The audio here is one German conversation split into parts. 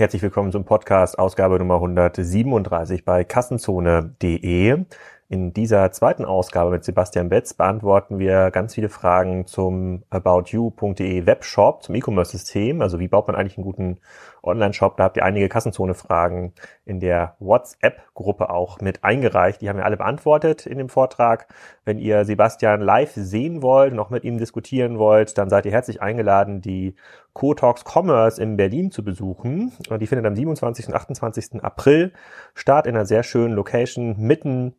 Herzlich willkommen zum Podcast Ausgabe Nummer 137 bei kassenzone.de. In dieser zweiten Ausgabe mit Sebastian Betz beantworten wir ganz viele Fragen zum aboutyou.de Webshop, zum E-Commerce-System. Also wie baut man eigentlich einen guten Online-Shop? Da habt ihr einige Kassenzone-Fragen in der WhatsApp-Gruppe auch mit eingereicht. Die haben wir alle beantwortet in dem Vortrag. Wenn ihr Sebastian live sehen wollt und auch mit ihm diskutieren wollt, dann seid ihr herzlich eingeladen, die Co-Talks Commerce in Berlin zu besuchen. Die findet am 27. und 28. April statt in einer sehr schönen Location mitten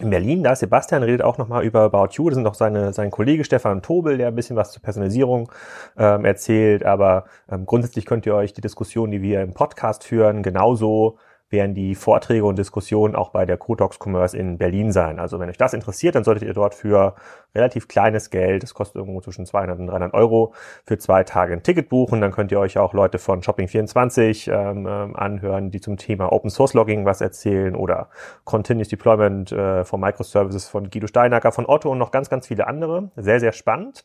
in Berlin, da ist Sebastian, redet auch nochmal über About You. Das sind auch seine, sein Kollege Stefan Tobel, der ein bisschen was zur Personalisierung ähm, erzählt. Aber ähm, grundsätzlich könnt ihr euch die Diskussion, die wir im Podcast führen, genauso werden die Vorträge und Diskussionen auch bei der Cotox Commerce in Berlin sein. Also wenn euch das interessiert, dann solltet ihr dort für relativ kleines Geld, das kostet irgendwo zwischen 200 und 300 Euro, für zwei Tage ein Ticket buchen. Dann könnt ihr euch auch Leute von Shopping24 ähm, ähm, anhören, die zum Thema Open Source Logging was erzählen oder Continuous Deployment äh, von Microservices von Guido Steinacker, von Otto und noch ganz, ganz viele andere. Sehr, sehr spannend.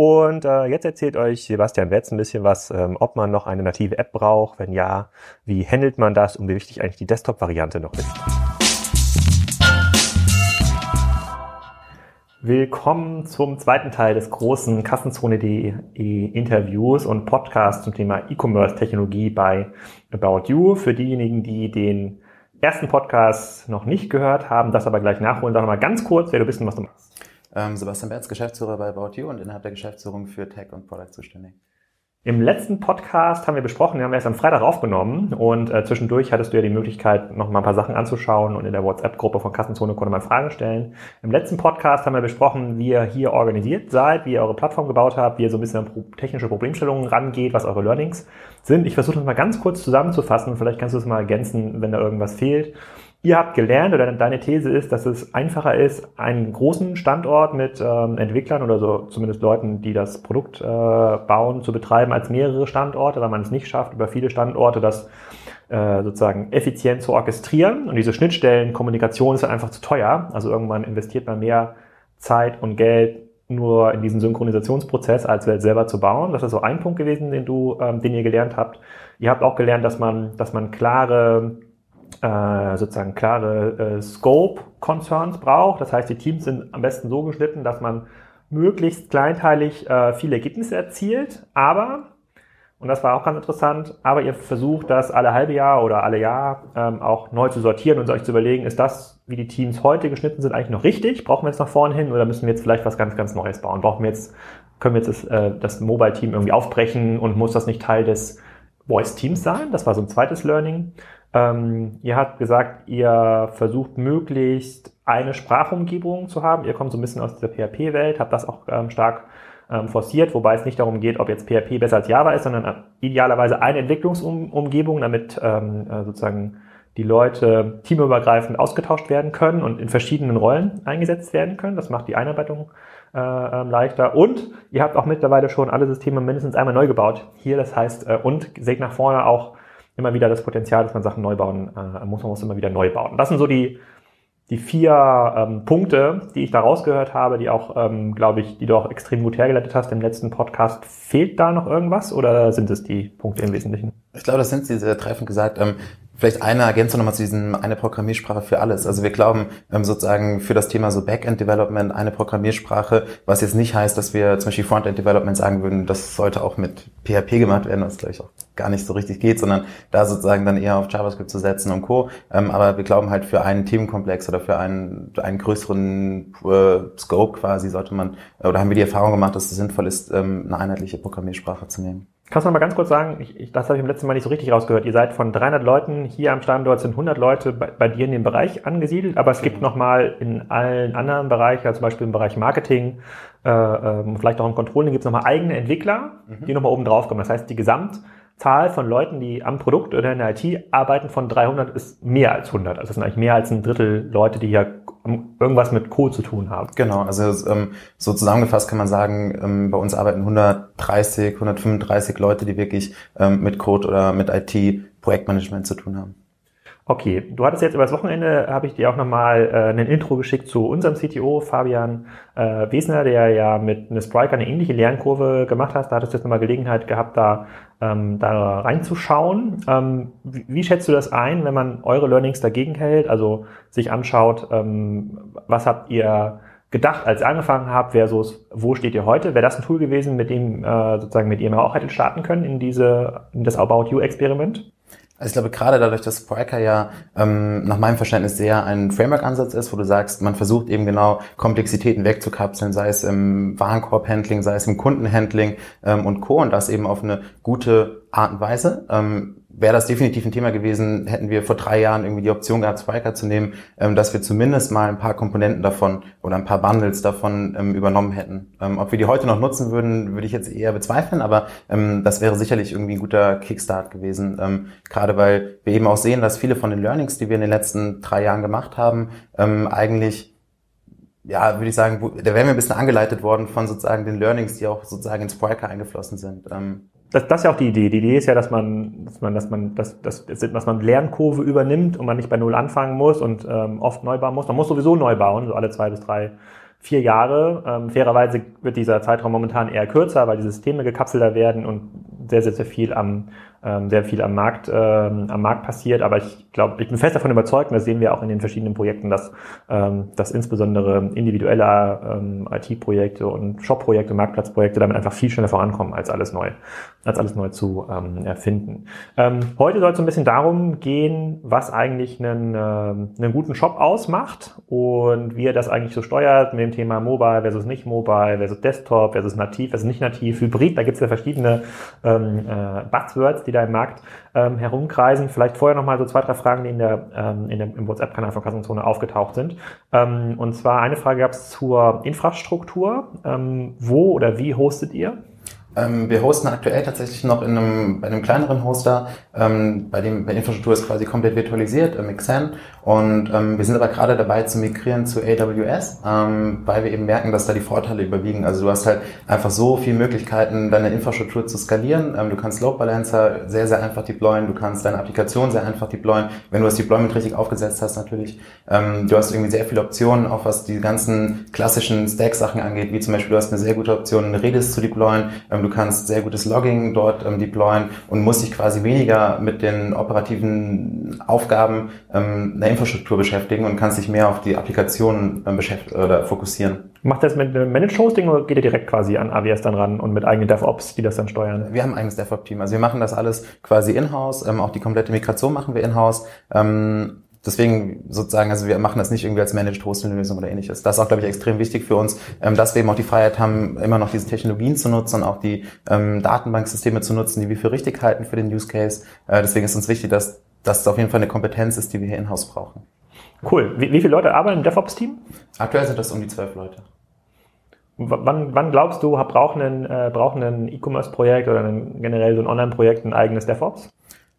Und äh, jetzt erzählt euch Sebastian Wetz ein bisschen was, ähm, ob man noch eine native App braucht. Wenn ja, wie handelt man das und wie wichtig eigentlich die Desktop-Variante noch ist. Willkommen zum zweiten Teil des großen Kassenzone.de Interviews und Podcasts zum Thema E-Commerce-Technologie bei About You. Für diejenigen, die den ersten Podcast noch nicht gehört haben, das aber gleich nachholen, sag mal ganz kurz, wer du bist und was du machst. Ähm, Sebastian Berz, Geschäftsführer bei About You und innerhalb der Geschäftsführung für Tech und Product zuständig. Im letzten Podcast haben wir besprochen, wir haben erst am Freitag aufgenommen und äh, zwischendurch hattest du ja die Möglichkeit, noch mal ein paar Sachen anzuschauen und in der WhatsApp-Gruppe von Kassenzone konnte man Fragen stellen. Im letzten Podcast haben wir besprochen, wie ihr hier organisiert seid, wie ihr eure Plattform gebaut habt, wie ihr so ein bisschen an technische Problemstellungen rangeht, was eure Learnings sind. Ich versuche das mal ganz kurz zusammenzufassen, vielleicht kannst du es mal ergänzen, wenn da irgendwas fehlt. Ihr habt gelernt oder deine These ist, dass es einfacher ist, einen großen Standort mit ähm, Entwicklern oder so zumindest Leuten, die das Produkt äh, bauen, zu betreiben als mehrere Standorte, weil man es nicht schafft, über viele Standorte das äh, sozusagen effizient zu orchestrieren. Und diese Schnittstellen, Kommunikation ist einfach zu teuer. Also irgendwann investiert man mehr Zeit und Geld nur in diesen Synchronisationsprozess, als selber zu bauen. Das ist so ein Punkt gewesen, den du, ähm, den ihr gelernt habt. Ihr habt auch gelernt, dass man, dass man klare äh, sozusagen klare äh, Scope-Concerns braucht. Das heißt, die Teams sind am besten so geschnitten, dass man möglichst kleinteilig äh, viele Ergebnisse erzielt, aber, und das war auch ganz interessant, aber ihr versucht das alle halbe Jahr oder alle Jahr ähm, auch neu zu sortieren und euch zu überlegen, ist das, wie die Teams heute geschnitten sind, eigentlich noch richtig? Brauchen wir jetzt nach vorne hin oder müssen wir jetzt vielleicht was ganz, ganz Neues bauen? Brauchen wir jetzt, können wir jetzt das, äh, das Mobile-Team irgendwie aufbrechen und muss das nicht Teil des Voice-Teams sein? Das war so ein zweites Learning. Ähm, ihr habt gesagt, ihr versucht möglichst eine Sprachumgebung zu haben. Ihr kommt so ein bisschen aus dieser PHP-Welt, habt das auch ähm, stark ähm, forciert, wobei es nicht darum geht, ob jetzt PHP besser als Java ist, sondern äh, idealerweise eine Entwicklungsumgebung, damit ähm, äh, sozusagen die Leute teamübergreifend ausgetauscht werden können und in verschiedenen Rollen eingesetzt werden können. Das macht die Einarbeitung äh, ähm, leichter. Und ihr habt auch mittlerweile schon alle Systeme mindestens einmal neu gebaut. Hier, das heißt, äh, und seht nach vorne auch immer wieder das Potenzial, dass man Sachen neu bauen äh, muss, man muss immer wieder neu bauen. Das sind so die, die vier ähm, Punkte, die ich da rausgehört habe, die auch, ähm, glaube ich, die du auch extrem gut hergeleitet hast im letzten Podcast. Fehlt da noch irgendwas oder sind es die Punkte im Wesentlichen? Ich glaube, das sind sie sehr treffend gesagt. Ähm, Vielleicht eine Ergänzung nochmal zu diesem eine Programmiersprache für alles. Also wir glauben ähm, sozusagen für das Thema so Backend Development eine Programmiersprache, was jetzt nicht heißt, dass wir zum Beispiel Frontend Development sagen würden, das sollte auch mit PHP gemacht werden, was glaube ich auch gar nicht so richtig geht, sondern da sozusagen dann eher auf JavaScript zu setzen und Co. Ähm, aber wir glauben halt für einen Themenkomplex oder für einen, einen größeren äh, Scope quasi sollte man, oder haben wir die Erfahrung gemacht, dass es sinnvoll ist, ähm, eine einheitliche Programmiersprache zu nehmen. Kannst du noch mal ganz kurz sagen, ich, ich, das habe ich im letzten Mal nicht so richtig rausgehört. Ihr seid von 300 Leuten hier am Standort, sind 100 Leute bei, bei dir in dem Bereich angesiedelt, aber es gibt mhm. noch mal in allen anderen Bereichen, also zum Beispiel im Bereich Marketing, äh, äh, vielleicht auch im Controlling, gibt es noch mal eigene Entwickler, mhm. die noch mal oben drauf kommen. Das heißt, die Gesamt Zahl von Leuten, die am Produkt oder in der IT arbeiten, von 300 ist mehr als 100. Also das sind eigentlich mehr als ein Drittel Leute, die hier irgendwas mit Code zu tun haben. Genau, also ähm, so zusammengefasst kann man sagen, ähm, bei uns arbeiten 130, 135 Leute, die wirklich ähm, mit Code oder mit IT Projektmanagement zu tun haben. Okay, du hattest jetzt übers Wochenende, habe ich dir auch nochmal äh, ein Intro geschickt zu unserem CTO, Fabian äh, Wesner, der ja mit einer Spriker eine ähnliche Lernkurve gemacht hat. Da hattest du jetzt nochmal Gelegenheit gehabt, da, ähm, da reinzuschauen. Ähm, wie, wie schätzt du das ein, wenn man eure Learnings dagegen hält, also sich anschaut, ähm, was habt ihr gedacht, als ihr angefangen habt, versus wo steht ihr heute? Wäre das ein Tool gewesen, mit dem äh, sozusagen mit dem ihr auch hättet starten können in diese in das About You Experiment? Also ich glaube, gerade dadurch, dass Spriker ja ähm, nach meinem Verständnis sehr ein Framework-Ansatz ist, wo du sagst, man versucht eben genau Komplexitäten wegzukapseln, sei es im Warenkorb-Handling, sei es im Kundenhandling ähm, und Co. und das eben auf eine gute Art und Weise. Ähm, wäre das definitiv ein Thema gewesen, hätten wir vor drei Jahren irgendwie die Option gehabt, Spriker zu nehmen, ähm, dass wir zumindest mal ein paar Komponenten davon oder ein paar Bundles davon ähm, übernommen hätten. Ähm, ob wir die heute noch nutzen würden, würde ich jetzt eher bezweifeln, aber ähm, das wäre sicherlich irgendwie ein guter Kickstart gewesen. Ähm, gerade weil wir eben auch sehen, dass viele von den Learnings, die wir in den letzten drei Jahren gemacht haben, ähm, eigentlich ja, würde ich sagen, da wären wir ein bisschen angeleitet worden von sozusagen den Learnings, die auch sozusagen in Spriker eingeflossen sind. Das, das ist ja auch die Idee. Die Idee ist ja, dass man, dass man, dass man, dass, dass, dass man Lernkurve übernimmt und man nicht bei Null anfangen muss und ähm, oft neu bauen muss. Man muss sowieso neu bauen, so alle zwei bis drei, vier Jahre. Ähm, fairerweise wird dieser Zeitraum momentan eher kürzer, weil die Systeme gekapselter werden und sehr, sehr, sehr viel am sehr viel am Markt, ähm, am Markt passiert. Aber ich glaube, ich bin fest davon überzeugt, und das sehen wir auch in den verschiedenen Projekten, dass, ähm, dass insbesondere individuelle ähm, IT-Projekte und Shop-Projekte, Marktplatzprojekte damit einfach viel schneller vorankommen, als alles neu, als alles neu zu ähm, erfinden. Ähm, heute soll es ein bisschen darum gehen, was eigentlich einen, ähm, einen guten Shop ausmacht und wie er das eigentlich so steuert mit dem Thema Mobile versus nicht Mobile, versus Desktop, versus nativ, versus nicht nativ, Hybrid. Da gibt es ja verschiedene ähm, äh, Buzzwords, die da im Markt ähm, herumkreisen. Vielleicht vorher nochmal so zwei, drei Fragen, die in der, ähm, in der, im WhatsApp-Kanal von Kassenzone aufgetaucht sind. Ähm, und zwar eine Frage gab es zur Infrastruktur. Ähm, wo oder wie hostet ihr? Ähm, wir hosten aktuell tatsächlich noch in einem, bei einem kleineren Hoster, ähm, bei dem bei Infrastruktur ist quasi komplett virtualisiert, im Xen. Und ähm, wir sind aber gerade dabei zu migrieren zu AWS, ähm, weil wir eben merken, dass da die Vorteile überwiegen. Also du hast halt einfach so viele Möglichkeiten, deine Infrastruktur zu skalieren. Ähm, du kannst Load Balancer sehr, sehr einfach deployen. Du kannst deine Applikation sehr einfach deployen. Wenn du das Deployment richtig aufgesetzt hast, natürlich. Ähm, du hast irgendwie sehr viele Optionen, auch was die ganzen klassischen Stack-Sachen angeht, wie zum Beispiel du hast eine sehr gute Option, Redis zu deployen. Ähm, du kannst sehr gutes Logging dort ähm, deployen und musst dich quasi weniger mit den operativen Aufgaben einer Infrastruktur beschäftigen und kannst dich mehr auf die Applikationen beschäftigen oder fokussieren. Macht das mit Managed Hosting oder geht ihr direkt quasi an AWS dann ran und mit eigenen DevOps, die das dann steuern? Wir haben ein eigenes DevOps-Team. Also wir machen das alles quasi in-house. Ähm, auch die komplette Migration machen wir in-house. Ähm, deswegen sozusagen, also wir machen das nicht irgendwie als Managed Hosting Lösung oder ähnliches. Das ist auch, glaube ich, extrem wichtig für uns, ähm, dass wir eben auch die Freiheit haben, immer noch diese Technologien zu nutzen und auch die ähm, Datenbanksysteme zu nutzen, die wir für richtig halten für den Use Case. Äh, deswegen ist uns wichtig, dass das auf jeden Fall eine Kompetenz ist, die wir hier in-house brauchen. Cool. Wie, wie viele Leute arbeiten im DevOps-Team? Aktuell sind das um die zwölf Leute. Wann, wann glaubst du, braucht ein, äh, braucht E-Commerce-Projekt oder ein, generell so ein Online-Projekt ein eigenes DevOps?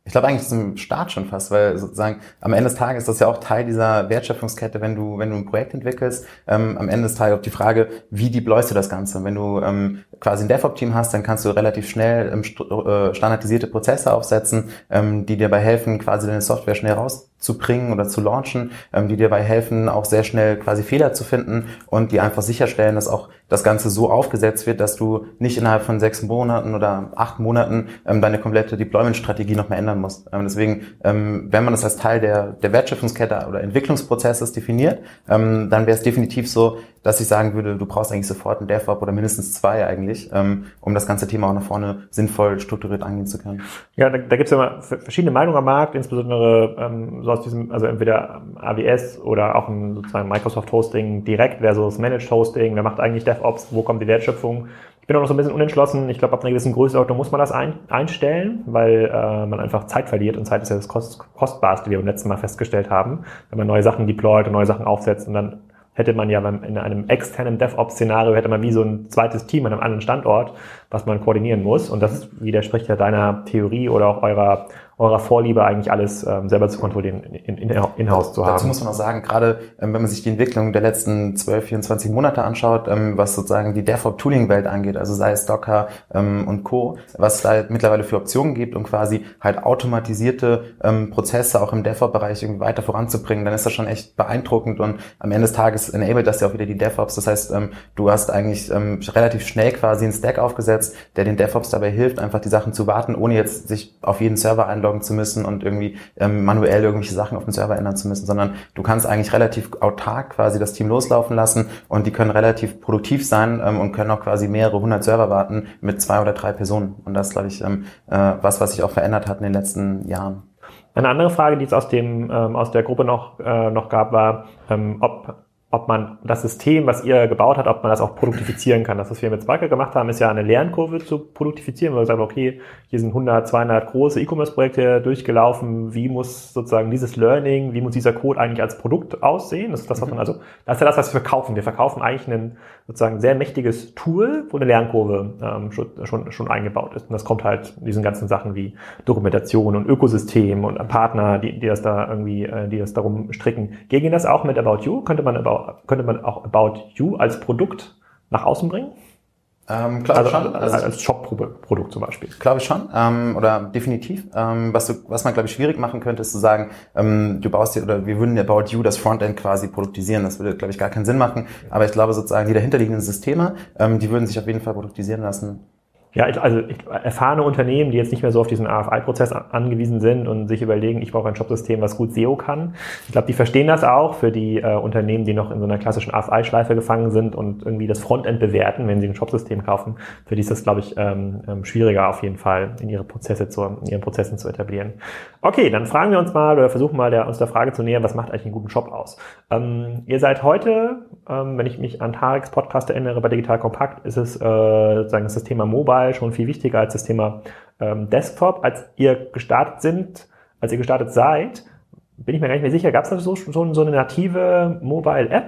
Ich glaube eigentlich zum Start schon fast, weil sozusagen am Ende des Tages ist das ja auch Teil dieser Wertschöpfungskette, wenn du, wenn du ein Projekt entwickelst. Ähm, am Ende des Tages auch die Frage, wie deployst du das Ganze? Wenn du ähm, quasi ein DevOps-Team hast, dann kannst du relativ schnell ähm, äh, standardisierte Prozesse aufsetzen, ähm, die dir dabei helfen, quasi deine Software schnell rauszubringen oder zu launchen, ähm, die dir dabei helfen, auch sehr schnell quasi Fehler zu finden und die einfach sicherstellen, dass auch das Ganze so aufgesetzt wird, dass du nicht innerhalb von sechs Monaten oder acht Monaten ähm, deine komplette Deployment-Strategie noch mehr ändern musst. Ähm, deswegen, ähm, wenn man das als Teil der, der Wertschöpfungskette oder Entwicklungsprozesses definiert, ähm, dann wäre es definitiv so, dass ich sagen würde, du brauchst eigentlich sofort einen DevOps oder mindestens zwei eigentlich, ähm, um das ganze Thema auch nach vorne sinnvoll strukturiert angehen zu können. Ja, da, da gibt es ja immer verschiedene Meinungen am Markt, insbesondere ähm, so aus diesem, also entweder AWS oder auch ein sozusagen Microsoft Hosting direkt versus Managed Hosting. Wer macht eigentlich DevOps? Wo kommt die Wertschöpfung? Ich bin auch noch so ein bisschen unentschlossen. Ich glaube, ab einer gewissen Größenordnung muss man das ein, einstellen, weil äh, man einfach Zeit verliert und Zeit ist ja das Kost, Kostbarste, wie wir beim letzten Mal festgestellt haben. Wenn man neue Sachen deployt und neue Sachen aufsetzt und dann hätte man ja in einem externen DevOps-Szenario hätte man wie so ein zweites Team an einem anderen Standort, was man koordinieren muss. Und das widerspricht ja deiner Theorie oder auch eurer, eurer Vorliebe eigentlich alles ähm, selber zu kontrollieren, in, in, in-house zu haben. Dazu muss man auch sagen, gerade ähm, wenn man sich die Entwicklung der letzten 12, 24 Monate anschaut, ähm, was sozusagen die DevOps-Tooling-Welt angeht, also sei es Docker ähm, und Co., was es da mittlerweile für Optionen gibt, um quasi halt automatisierte ähm, Prozesse auch im DevOps-Bereich irgendwie weiter voranzubringen, dann ist das schon echt beeindruckend und am Ende des Tages enabled das ja auch wieder die DevOps. Das heißt, ähm, du hast eigentlich ähm, relativ schnell quasi einen Stack aufgesetzt, der den DevOps dabei hilft, einfach die Sachen zu warten, ohne jetzt sich auf jeden Server einloggen zu müssen und irgendwie ähm, manuell irgendwelche Sachen auf dem Server ändern zu müssen, sondern du kannst eigentlich relativ autark quasi das Team loslaufen lassen und die können relativ produktiv sein ähm, und können auch quasi mehrere hundert Server warten mit zwei oder drei Personen. Und das glaube ich ähm, äh, was, was sich auch verändert hat in den letzten Jahren. Eine andere Frage, die es aus dem ähm, aus der Gruppe noch äh, noch gab, war, ähm, ob ob man das System, was ihr gebaut habt, ob man das auch produktifizieren kann. Das, was wir mit Sparker gemacht haben, ist ja eine Lernkurve zu produktifizieren, weil wir sagen, okay, hier sind 100, 200 große E-Commerce-Projekte durchgelaufen. Wie muss sozusagen dieses Learning, wie muss dieser Code eigentlich als Produkt aussehen? Das ist das, was man mhm. also, das ist ja das, was wir verkaufen. Wir verkaufen eigentlich ein sozusagen sehr mächtiges Tool, wo eine Lernkurve ähm, schon, schon, schon eingebaut ist. Und das kommt halt diesen ganzen Sachen wie Dokumentation und Ökosystem und Partner, die, die das da irgendwie, äh, die das darum stricken. Gegen das auch mit About You? Könnte man About könnte man auch About You als Produkt nach außen bringen? Ähm, glaube also, schon. Also, als Shop-Produkt zum Beispiel. Glaube ich schon. Ähm, oder definitiv. Ähm, was, du, was man, glaube ich, schwierig machen könnte, ist zu sagen, ähm, du baust dir, oder wir würden About You das Frontend quasi produktisieren. Das würde, glaube ich, gar keinen Sinn machen. Aber ich glaube sozusagen, die dahinterliegenden Systeme, ähm, die würden sich auf jeden Fall produktisieren lassen. Ja, also ich, erfahrene Unternehmen, die jetzt nicht mehr so auf diesen AFI-Prozess angewiesen sind und sich überlegen, ich brauche ein Shopsystem, was gut SEO kann. Ich glaube, die verstehen das auch für die äh, Unternehmen, die noch in so einer klassischen AFI-Schleife gefangen sind und irgendwie das Frontend bewerten, wenn sie ein Shopsystem kaufen. Für die ist das, glaube ich, ähm, ähm, schwieriger auf jeden Fall, in ihre Prozesse zu, in ihren Prozessen zu etablieren. Okay, dann fragen wir uns mal oder versuchen mal der, uns der Frage zu nähern, was macht eigentlich einen guten Shop aus? Ähm, ihr seid heute, ähm, wenn ich mich an Tareks Podcast erinnere, bei Digital Kompakt, ist es äh, sozusagen das Thema Mobile Mobile schon viel wichtiger als das Thema ähm, Desktop. Als ihr gestartet sind, als ihr gestartet seid, bin ich mir gar nicht mehr sicher, gab es da so, so, so eine native Mobile-App?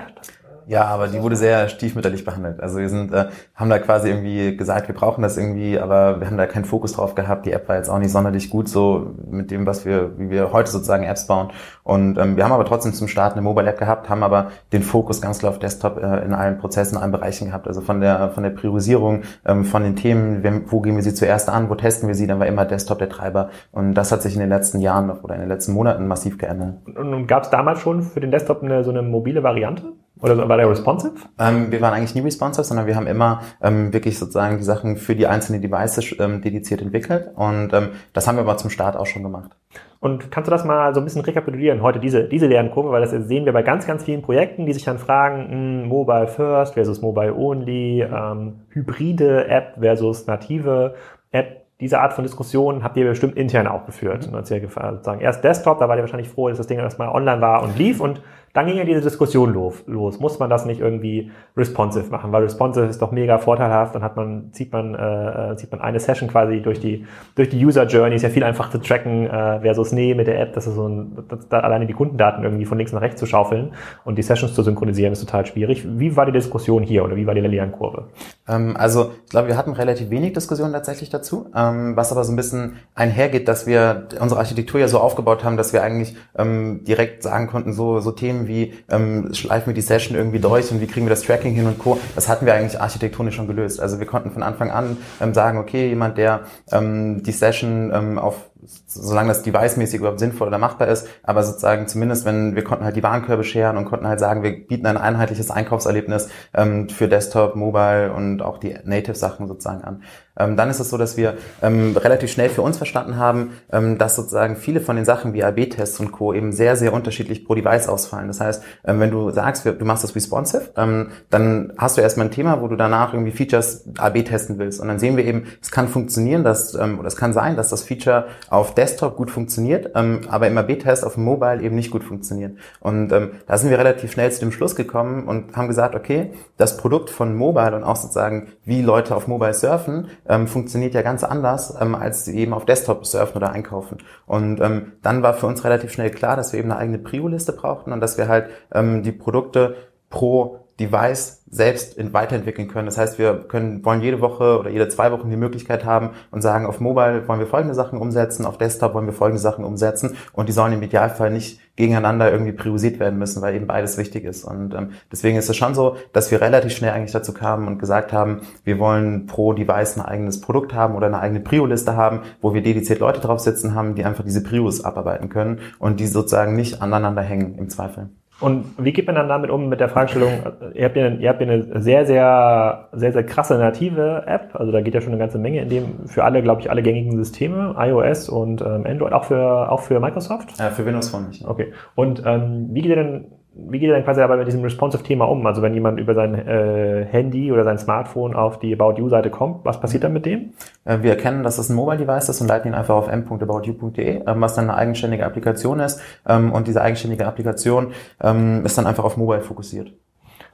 Ja, aber die wurde sehr stiefmütterlich behandelt. Also wir sind, äh, haben da quasi irgendwie gesagt, wir brauchen das irgendwie, aber wir haben da keinen Fokus drauf gehabt. Die App war jetzt auch nicht sonderlich gut so mit dem, was wir, wie wir heute sozusagen Apps bauen. Und ähm, wir haben aber trotzdem zum Start eine Mobile App gehabt, haben aber den Fokus ganz klar auf Desktop äh, in allen Prozessen, in allen Bereichen gehabt. Also von der von der Priorisierung, ähm, von den Themen, wo gehen wir sie zuerst an, wo testen wir sie, dann war immer Desktop der Treiber. Und das hat sich in den letzten Jahren oder in den letzten Monaten massiv geändert. Und, und gab es damals schon für den Desktop eine, so eine mobile Variante? Oder war der responsive? Ähm, wir waren eigentlich nie responsive, sondern wir haben immer ähm, wirklich sozusagen die Sachen für die einzelnen Devices ähm, dediziert entwickelt. Und ähm, das haben wir aber zum Start auch schon gemacht. Und kannst du das mal so ein bisschen rekapitulieren, heute diese, diese Lernkurve, weil das sehen wir bei ganz, ganz vielen Projekten, die sich dann fragen, mh, hm, Mobile First versus Mobile Only, ähm, hybride App versus native App. Diese Art von Diskussion habt ihr bestimmt intern auch geführt. Mhm. Und sozusagen erst Desktop, da war ihr wahrscheinlich froh, dass das Ding erstmal online war und lief und dann ging ja diese Diskussion los. Muss man das nicht irgendwie responsive machen? Weil responsive ist doch mega vorteilhaft. Dann hat man, zieht man, äh, zieht man eine Session quasi durch die, durch die User Journey. Ist ja viel einfacher zu tracken, äh, versus nee, mit der App, das ist so ein, das, da alleine die Kundendaten irgendwie von links nach rechts zu schaufeln und die Sessions zu synchronisieren ist total schwierig. Wie war die Diskussion hier oder wie war die Lernkurve? Ähm, also, ich glaube, wir hatten relativ wenig Diskussion tatsächlich dazu, ähm, was aber so ein bisschen einhergeht, dass wir unsere Architektur ja so aufgebaut haben, dass wir eigentlich ähm, direkt sagen konnten, so, so Themen wie ähm, schleifen wir die Session irgendwie durch und wie kriegen wir das Tracking hin und Co. Das hatten wir eigentlich architektonisch schon gelöst. Also wir konnten von Anfang an ähm, sagen, okay, jemand, der ähm, die Session ähm, auf solange das device-mäßig überhaupt sinnvoll oder machbar ist, aber sozusagen zumindest, wenn wir konnten halt die Warenkörbe scheren und konnten halt sagen, wir bieten ein einheitliches Einkaufserlebnis ähm, für Desktop, Mobile und auch die Native-Sachen sozusagen an. Ähm, dann ist es so, dass wir ähm, relativ schnell für uns verstanden haben, ähm, dass sozusagen viele von den Sachen wie AB-Tests und Co. eben sehr, sehr unterschiedlich pro Device ausfallen. Das heißt, ähm, wenn du sagst, du machst das responsive, ähm, dann hast du erstmal ein Thema, wo du danach irgendwie Features AB testen willst. Und dann sehen wir eben, es kann funktionieren, dass, ähm, oder es kann sein, dass das Feature auf Desktop gut funktioniert, aber im AB-Test auf Mobile eben nicht gut funktioniert. Und da sind wir relativ schnell zu dem Schluss gekommen und haben gesagt, okay, das Produkt von Mobile und auch sozusagen, wie Leute auf Mobile surfen, ähm, funktioniert ja ganz anders, ähm, als eben auf Desktop surfen oder einkaufen. Und ähm, dann war für uns relativ schnell klar, dass wir eben eine eigene Prio-Liste brauchten und dass wir halt ähm, die Produkte pro Device selbst weiterentwickeln können. Das heißt, wir können, wollen jede Woche oder jede zwei Wochen die Möglichkeit haben und sagen, auf Mobile wollen wir folgende Sachen umsetzen, auf Desktop wollen wir folgende Sachen umsetzen und die sollen im Idealfall nicht gegeneinander irgendwie priorisiert werden müssen, weil eben beides wichtig ist. Und ähm, deswegen ist es schon so, dass wir relativ schnell eigentlich dazu kamen und gesagt haben, wir wollen pro Device ein eigenes Produkt haben oder eine eigene Prio-Liste haben, wo wir dediziert Leute drauf sitzen haben, die einfach diese Prios abarbeiten können und die sozusagen nicht aneinander hängen im Zweifel. Und wie geht man dann damit um mit der Fragestellung, ihr habt ja, ihr habt ja eine sehr, sehr, sehr, sehr krasse native App, also da geht ja schon eine ganze Menge in dem, für alle, glaube ich, alle gängigen Systeme, iOS und ähm, Android, auch für, auch für Microsoft? Ja, für Windows Phone nicht. Okay. Und ähm, wie geht ihr denn wie geht ihr denn quasi dabei mit diesem Responsive-Thema um? Also wenn jemand über sein äh, Handy oder sein Smartphone auf die About You-Seite kommt, was passiert dann mit dem? Äh, wir erkennen, dass es ein Mobile-Device ist und leiten ihn einfach auf m.aboutyou.de, ähm, was dann eine eigenständige Applikation ist. Ähm, und diese eigenständige Applikation ähm, ist dann einfach auf Mobile fokussiert.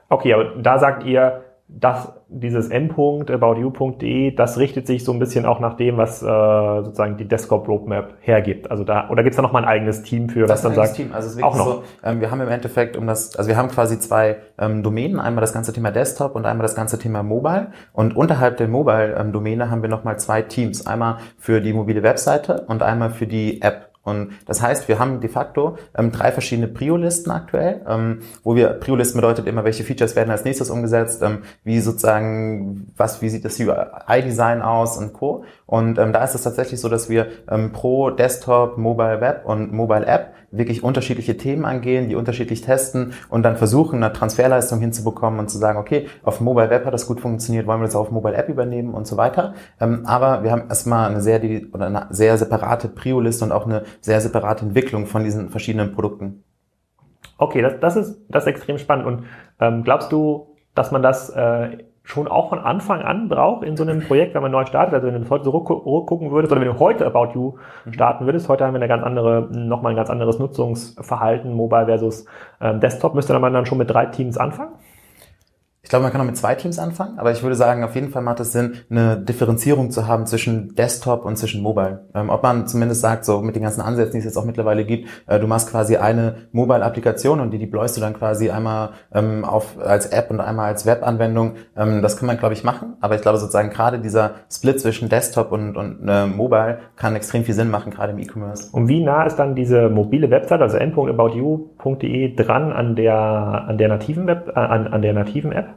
Okay, aber da sagt ihr, dass dieses m.aboutyou.de, das richtet sich so ein bisschen auch nach dem, was äh, sozusagen die Desktop Roadmap hergibt. Also da oder gibt's da noch mal ein eigenes Team für, das was dann sagt? Team. Also es ist auch noch. so, ähm, wir haben im Endeffekt um das, also wir haben quasi zwei ähm, Domänen, einmal das ganze Thema Desktop und einmal das ganze Thema Mobile. Und unterhalb der Mobile-Domäne ähm, haben wir noch mal zwei Teams, einmal für die mobile Webseite und einmal für die App. Und das heißt, wir haben de facto ähm, drei verschiedene Prio-Listen aktuell, ähm, wo wir Prio-Listen bedeutet immer, welche Features werden als nächstes umgesetzt, ähm, wie sozusagen, was, wie sieht das UI-Design aus und Co. Und ähm, da ist es tatsächlich so, dass wir ähm, pro Desktop, Mobile Web und Mobile App wirklich unterschiedliche Themen angehen, die unterschiedlich testen und dann versuchen, eine Transferleistung hinzubekommen und zu sagen, okay, auf Mobile Web hat das gut funktioniert, wollen wir das auf Mobile App übernehmen und so weiter. Ähm, aber wir haben erstmal eine sehr, oder eine sehr separate Prio-Liste und auch eine sehr separate Entwicklung von diesen verschiedenen Produkten. Okay, das, das, ist, das ist extrem spannend. Und ähm, glaubst du, dass man das äh, schon auch von Anfang an braucht in so einem Projekt, wenn man neu startet. Also wenn du das heute so rückgucken würdest oder wenn du heute About You mhm. starten würdest, heute haben wir eine ganz andere, nochmal ein ganz anderes Nutzungsverhalten, Mobile versus ähm, Desktop, müsste man dann schon mit drei Teams anfangen? Ich glaube, man kann auch mit zwei Teams anfangen, aber ich würde sagen, auf jeden Fall macht es Sinn, eine Differenzierung zu haben zwischen Desktop und zwischen Mobile. Ähm, ob man zumindest sagt, so mit den ganzen Ansätzen, die es jetzt auch mittlerweile gibt, äh, du machst quasi eine Mobile-Applikation und die deployst du dann quasi einmal ähm, auf, als App und einmal als Web-Anwendung. Ähm, das kann man, glaube ich, machen, aber ich glaube sozusagen gerade dieser Split zwischen Desktop und, und äh, Mobile kann extrem viel Sinn machen, gerade im E-Commerce. Und wie nah ist dann diese mobile Website, also n.aboutyou.de dran an der, an der nativen Web, äh, an, an der nativen App?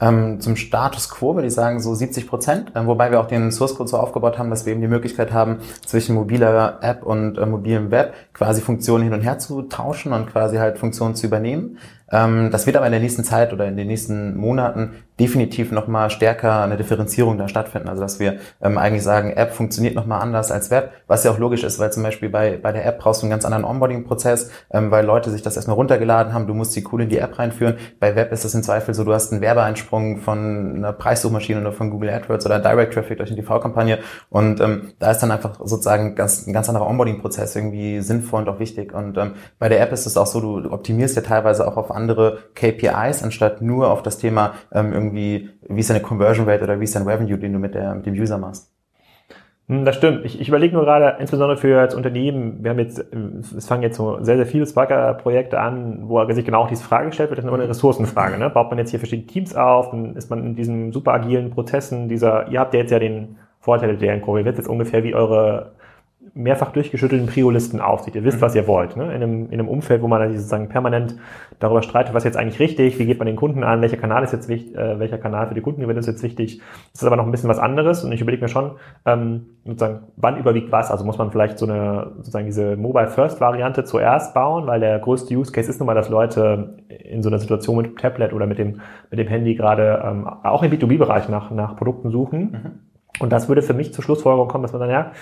Ähm, zum Status quo würde ich sagen so 70 Prozent, äh, wobei wir auch den Source Code so aufgebaut haben, dass wir eben die Möglichkeit haben, zwischen mobiler App und äh, mobilem Web quasi Funktionen hin und her zu tauschen und quasi halt Funktionen zu übernehmen. Ähm, das wird aber in der nächsten Zeit oder in den nächsten Monaten definitiv nochmal stärker eine Differenzierung da stattfinden. Also dass wir ähm, eigentlich sagen, App funktioniert nochmal anders als Web, was ja auch logisch ist, weil zum Beispiel bei, bei der App brauchst du einen ganz anderen Onboarding-Prozess, ähm, weil Leute sich das erstmal runtergeladen haben, du musst sie cool in die App reinführen. Bei Web ist das im Zweifel so, du hast einen Werbeeinsprung von einer Preissuchmaschine oder von Google AdWords oder Direct Traffic durch eine TV-Kampagne und ähm, da ist dann einfach sozusagen ganz, ein ganz anderer Onboarding-Prozess irgendwie sinnvoll und auch wichtig. Und ähm, bei der App ist es auch so, du optimierst ja teilweise auch auf andere KPIs, anstatt nur auf das Thema ähm, irgendwie, wie ist deine Conversion Rate oder wie ist dein Revenue, den du mit, der, mit dem User machst. Hm, das stimmt. Ich, ich überlege nur gerade, insbesondere für als Unternehmen, wir haben jetzt, es fangen jetzt so sehr, sehr viele Sparker-Projekte an, wo sich genau auch diese Frage gestellt wird, das ist immer eine Ressourcenfrage. Ne? Baut man jetzt hier verschiedene Teams auf, dann ist man in diesen super agilen Prozessen, dieser, ihr habt ja jetzt ja den Vorteil der wisst jetzt ungefähr, wie eure mehrfach durchgeschüttelten Priolisten aufsieht. Ihr wisst, mhm. was ihr wollt. Ne? In, einem, in einem Umfeld, wo man sozusagen permanent darüber streitet, was jetzt eigentlich richtig, wie geht man den Kunden an, welcher Kanal ist jetzt wichtig, äh, welcher Kanal für die Kundengewinn ist jetzt wichtig. Das ist aber noch ein bisschen was anderes und ich überlege mir schon, ähm, sozusagen, wann überwiegt was. Also muss man vielleicht so eine, sozusagen diese Mobile First Variante zuerst bauen, weil der größte Use Case ist nun mal, dass Leute in so einer Situation mit Tablet oder mit dem, mit dem Handy gerade ähm, auch im B2B-Bereich nach, nach Produkten suchen. Mhm. Und das würde für mich zur Schlussfolgerung kommen, dass man dann, ja,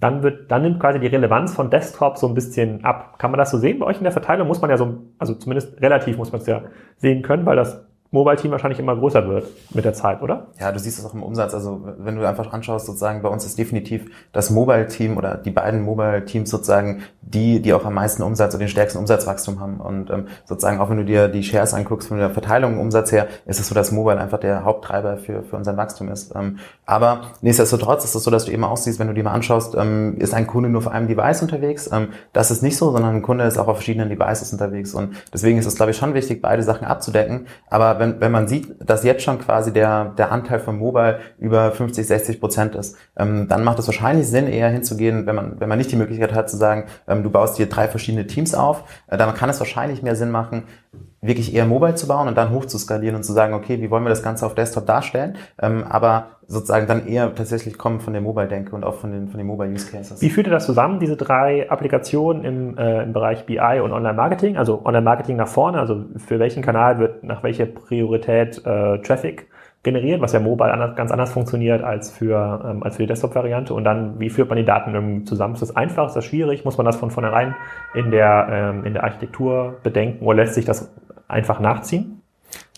dann wird, dann nimmt quasi die Relevanz von Desktop so ein bisschen ab. Kann man das so sehen bei euch in der Verteilung? Muss man ja so, also zumindest relativ muss man es ja sehen können, weil das Mobile-Team wahrscheinlich immer größer wird mit der Zeit, oder? Ja, du siehst das auch im Umsatz. Also wenn du einfach anschaust, sozusagen, bei uns ist definitiv das Mobile-Team oder die beiden Mobile-Teams sozusagen die, die auch am meisten Umsatz oder den stärksten Umsatzwachstum haben. Und ähm, sozusagen auch wenn du dir die Shares anguckst von der Verteilung im Umsatz her, ist es so, dass Mobile einfach der Haupttreiber für, für unseren Wachstum ist. Ähm, aber nichtsdestotrotz ist es so, dass du eben auch siehst, wenn du dir mal anschaust, ähm, ist ein Kunde nur auf einem Device unterwegs. Ähm, das ist nicht so, sondern ein Kunde ist auch auf verschiedenen Devices unterwegs. Und deswegen ist es, glaube ich, schon wichtig, beide Sachen abzudecken. Aber wenn, wenn man sieht, dass jetzt schon quasi der, der Anteil von Mobile über 50, 60 Prozent ist, ähm, dann macht es wahrscheinlich Sinn, eher hinzugehen, wenn man, wenn man nicht die Möglichkeit hat zu sagen, ähm, du baust hier drei verschiedene Teams auf, äh, dann kann es wahrscheinlich mehr Sinn machen, wirklich eher mobile zu bauen und dann hoch zu skalieren und zu sagen, okay, wie wollen wir das Ganze auf Desktop darstellen, ähm, aber sozusagen dann eher tatsächlich kommen von der Mobile-Denke und auch von den, von den Mobile-Use-Cases. Wie führt ihr das zusammen, diese drei Applikationen im, äh, im Bereich BI und Online-Marketing? Also Online-Marketing nach vorne, also für welchen Kanal wird nach welcher Priorität äh, Traffic generiert, was ja mobile anders, ganz anders funktioniert als für, ähm, als für die Desktop-Variante. Und dann, wie führt man die Daten zusammen? Ist das einfach? Ist das schwierig? Muss man das von vornherein in der, ähm, in der Architektur bedenken oder lässt sich das einfach nachziehen?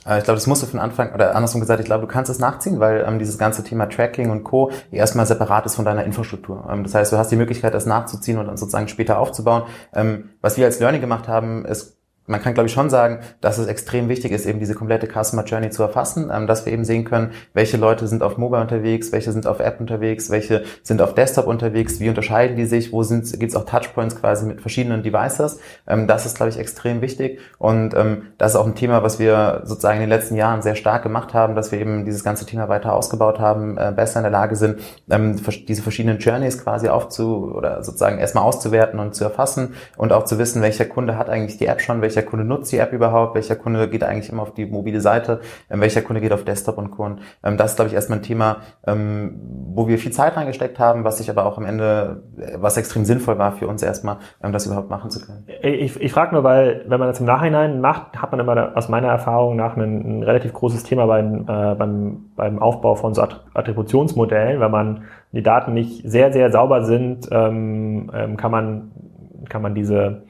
Äh, ich glaube, das musst du von Anfang, oder andersrum gesagt, ich glaube, du kannst es nachziehen, weil ähm, dieses ganze Thema Tracking und Co. erstmal separat ist von deiner Infrastruktur. Ähm, das heißt, du hast die Möglichkeit, das nachzuziehen und dann sozusagen später aufzubauen. Ähm, was wir als Learning gemacht haben, ist man kann, glaube ich, schon sagen, dass es extrem wichtig ist, eben diese komplette Customer Journey zu erfassen, ähm, dass wir eben sehen können, welche Leute sind auf Mobile unterwegs, welche sind auf App unterwegs, welche sind auf Desktop unterwegs, wie unterscheiden die sich, wo sind, gibt es auch Touchpoints quasi mit verschiedenen Devices. Ähm, das ist, glaube ich, extrem wichtig und ähm, das ist auch ein Thema, was wir sozusagen in den letzten Jahren sehr stark gemacht haben, dass wir eben dieses ganze Thema weiter ausgebaut haben, äh, besser in der Lage sind, diese verschiedenen Journeys quasi aufzu oder sozusagen erstmal auszuwerten und zu erfassen und auch zu wissen, welcher Kunde hat eigentlich die App schon, welcher welcher Kunde nutzt die App überhaupt, welcher Kunde geht eigentlich immer auf die mobile Seite, ähm, welcher Kunde geht auf Desktop und Co. Ähm, das ist, glaube ich, erstmal ein Thema, ähm, wo wir viel Zeit reingesteckt haben, was sich aber auch am Ende, äh, was extrem sinnvoll war für uns erstmal, ähm, das überhaupt machen zu können. Ich, ich frage nur, weil wenn man das im Nachhinein macht, hat man immer aus meiner Erfahrung nach ein, ein relativ großes Thema beim, äh, beim, beim Aufbau von so Attributionsmodellen, wenn man die Daten nicht sehr, sehr sauber sind, ähm, ähm, kann man kann man diese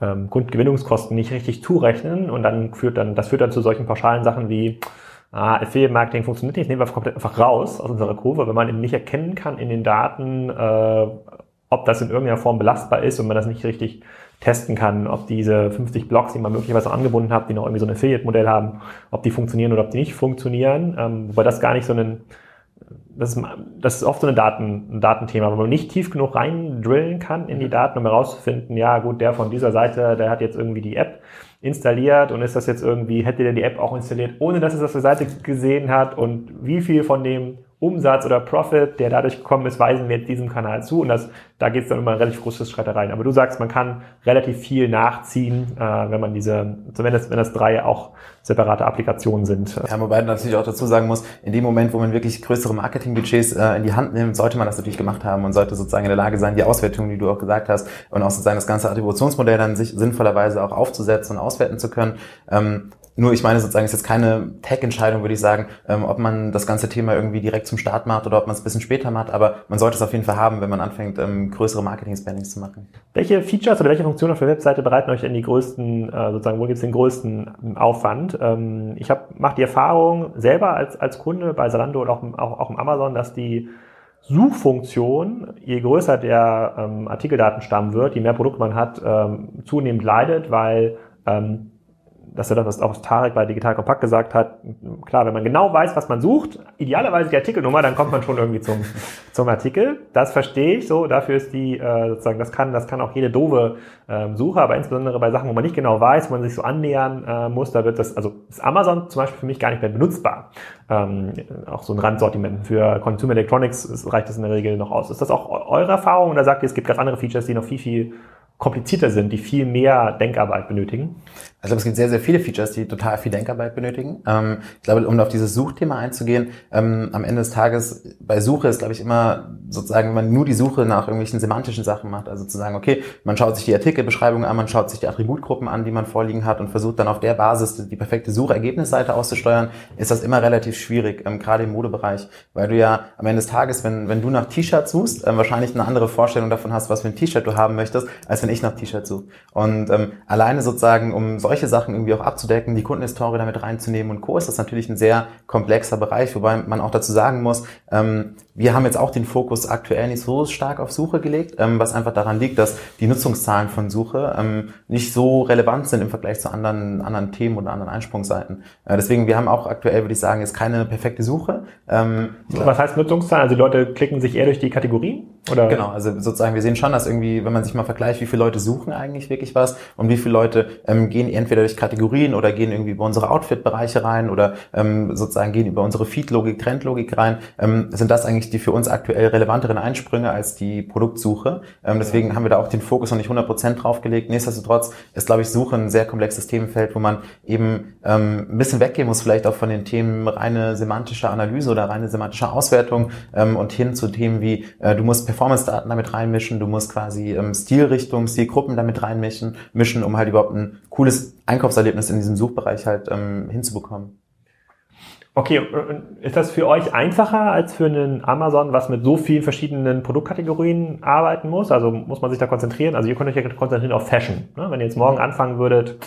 ähm, Kundengewinnungskosten nicht richtig zurechnen und dann führt dann, das führt dann zu solchen pauschalen Sachen wie, ah, Affiliate Marketing funktioniert nicht, nehmen wir komplett einfach raus aus unserer Kurve, wenn man eben nicht erkennen kann in den Daten, äh, ob das in irgendeiner Form belastbar ist und man das nicht richtig testen kann, ob diese 50 Blogs, die man möglicherweise angebunden hat, die noch irgendwie so ein Affiliate-Modell haben, ob die funktionieren oder ob die nicht funktionieren, ähm, wobei das gar nicht so ein das ist, das ist oft so eine Daten, ein Datenthema, wo man nicht tief genug reindrillen kann in die mhm. Daten, um herauszufinden, ja gut, der von dieser Seite, der hat jetzt irgendwie die App installiert und ist das jetzt irgendwie, hätte der die App auch installiert, ohne dass es auf der Seite gesehen hat und wie viel von dem Umsatz oder Profit, der dadurch gekommen ist, weisen wir diesem Kanal zu. Und das, da geht es dann immer relativ großes Schritt rein. Aber du sagst, man kann relativ viel nachziehen, äh, wenn man diese, zumindest wenn das drei auch separate Applikationen sind. Ja, wobei man natürlich auch dazu sagen muss, in dem Moment, wo man wirklich größere Marketingbudgets äh, in die Hand nimmt, sollte man das natürlich gemacht haben und sollte sozusagen in der Lage sein, die Auswertung, die du auch gesagt hast, und auch sozusagen das ganze Attributionsmodell dann sich sinnvollerweise auch aufzusetzen und auswerten zu können. Ähm, nur ich meine sozusagen, es ist jetzt keine Tech-Entscheidung, würde ich sagen, ähm, ob man das ganze Thema irgendwie direkt zum Start macht oder ob man es ein bisschen später macht, aber man sollte es auf jeden Fall haben, wenn man anfängt, ähm, größere Marketing-Spendings zu machen. Welche Features oder welche Funktionen auf der Webseite bereiten euch denn die größten, äh, sozusagen, wo gibt es den größten Aufwand? Ähm, ich habe mache die Erfahrung selber als, als Kunde bei Zalando und auch, auch, auch im Amazon, dass die Suchfunktion, je größer der ähm, Artikeldatenstamm wird, je mehr Produkte man hat, ähm, zunehmend leidet, weil ähm, das ist das, was auch Tarek bei Digital Kompakt gesagt hat. Klar, wenn man genau weiß, was man sucht, idealerweise die Artikelnummer, dann kommt man schon irgendwie zum, zum Artikel. Das verstehe ich so. Dafür ist die, äh, sozusagen, das kann, das kann auch jede doofe ähm, Suche, aber insbesondere bei Sachen, wo man nicht genau weiß, wo man sich so annähern äh, muss, da wird das, also ist Amazon zum Beispiel für mich gar nicht mehr benutzbar. Ähm, auch so ein Randsortiment. Für Consumer Electronics reicht das in der Regel noch aus. Ist das auch eure Erfahrung oder sagt ihr, es gibt ganz andere Features, die noch viel, viel komplizierter sind, die viel mehr Denkarbeit benötigen? Ich glaube, es gibt sehr, sehr viele Features, die total viel Denkarbeit benötigen. Ähm, ich glaube, um auf dieses Suchthema einzugehen, ähm, am Ende des Tages bei Suche ist, glaube ich, immer sozusagen, wenn man nur die Suche nach irgendwelchen semantischen Sachen macht, also zu sagen, okay, man schaut sich die Artikelbeschreibungen an, man schaut sich die Attributgruppen an, die man vorliegen hat und versucht dann auf der Basis die perfekte Suchergebnisseite auszusteuern, ist das immer relativ schwierig, ähm, gerade im Modebereich, weil du ja am Ende des Tages, wenn, wenn du nach T-Shirts suchst, wahrscheinlich eine andere Vorstellung davon hast, was für ein T-Shirt du haben möchtest, als wenn ich nach T-Shirts suche. Und ähm, alleine sozusagen, um solche Sachen irgendwie auch abzudecken, die Kundenhistorie damit reinzunehmen und Co. ist das natürlich ein sehr komplexer Bereich, wobei man auch dazu sagen muss, ähm, wir haben jetzt auch den Fokus aktuell nicht so stark auf Suche gelegt, ähm, was einfach daran liegt, dass die Nutzungszahlen von Suche ähm, nicht so relevant sind im Vergleich zu anderen, anderen Themen oder anderen Einsprungsseiten. Äh, deswegen, wir haben auch aktuell, würde ich sagen, jetzt keine perfekte Suche. Ähm, was heißt Nutzungszahlen? Also die Leute klicken sich eher durch die Kategorien? Oder? Genau, also sozusagen, wir sehen schon, dass irgendwie, wenn man sich mal vergleicht, wie viele Leute suchen eigentlich wirklich was und wie viele Leute ähm, gehen entweder durch Kategorien oder gehen irgendwie über unsere Outfit-Bereiche rein oder ähm, sozusagen gehen über unsere Feed-Logik, Trend-Logik rein, ähm, sind das eigentlich die für uns aktuell relevanteren Einsprünge als die Produktsuche. Ähm, deswegen ja. haben wir da auch den Fokus noch nicht 100% draufgelegt. Nichtsdestotrotz ist, glaube ich, Suche ein sehr komplexes Themenfeld, wo man eben ähm, ein bisschen weggehen muss, vielleicht auch von den Themen reine semantische Analyse oder reine semantische Auswertung ähm, und hin zu Themen wie, äh, du musst Performance-Daten damit reinmischen, du musst quasi ähm, Stilrichtung, Stilgruppen damit reinmischen, mischen, um halt überhaupt ein cooles Einkaufserlebnis in diesem Suchbereich halt ähm, hinzubekommen. Okay, ist das für euch einfacher als für einen Amazon, was mit so vielen verschiedenen Produktkategorien arbeiten muss? Also muss man sich da konzentrieren? Also ihr könnt euch ja konzentrieren auf Fashion. Ne? Wenn ihr jetzt morgen anfangen würdet,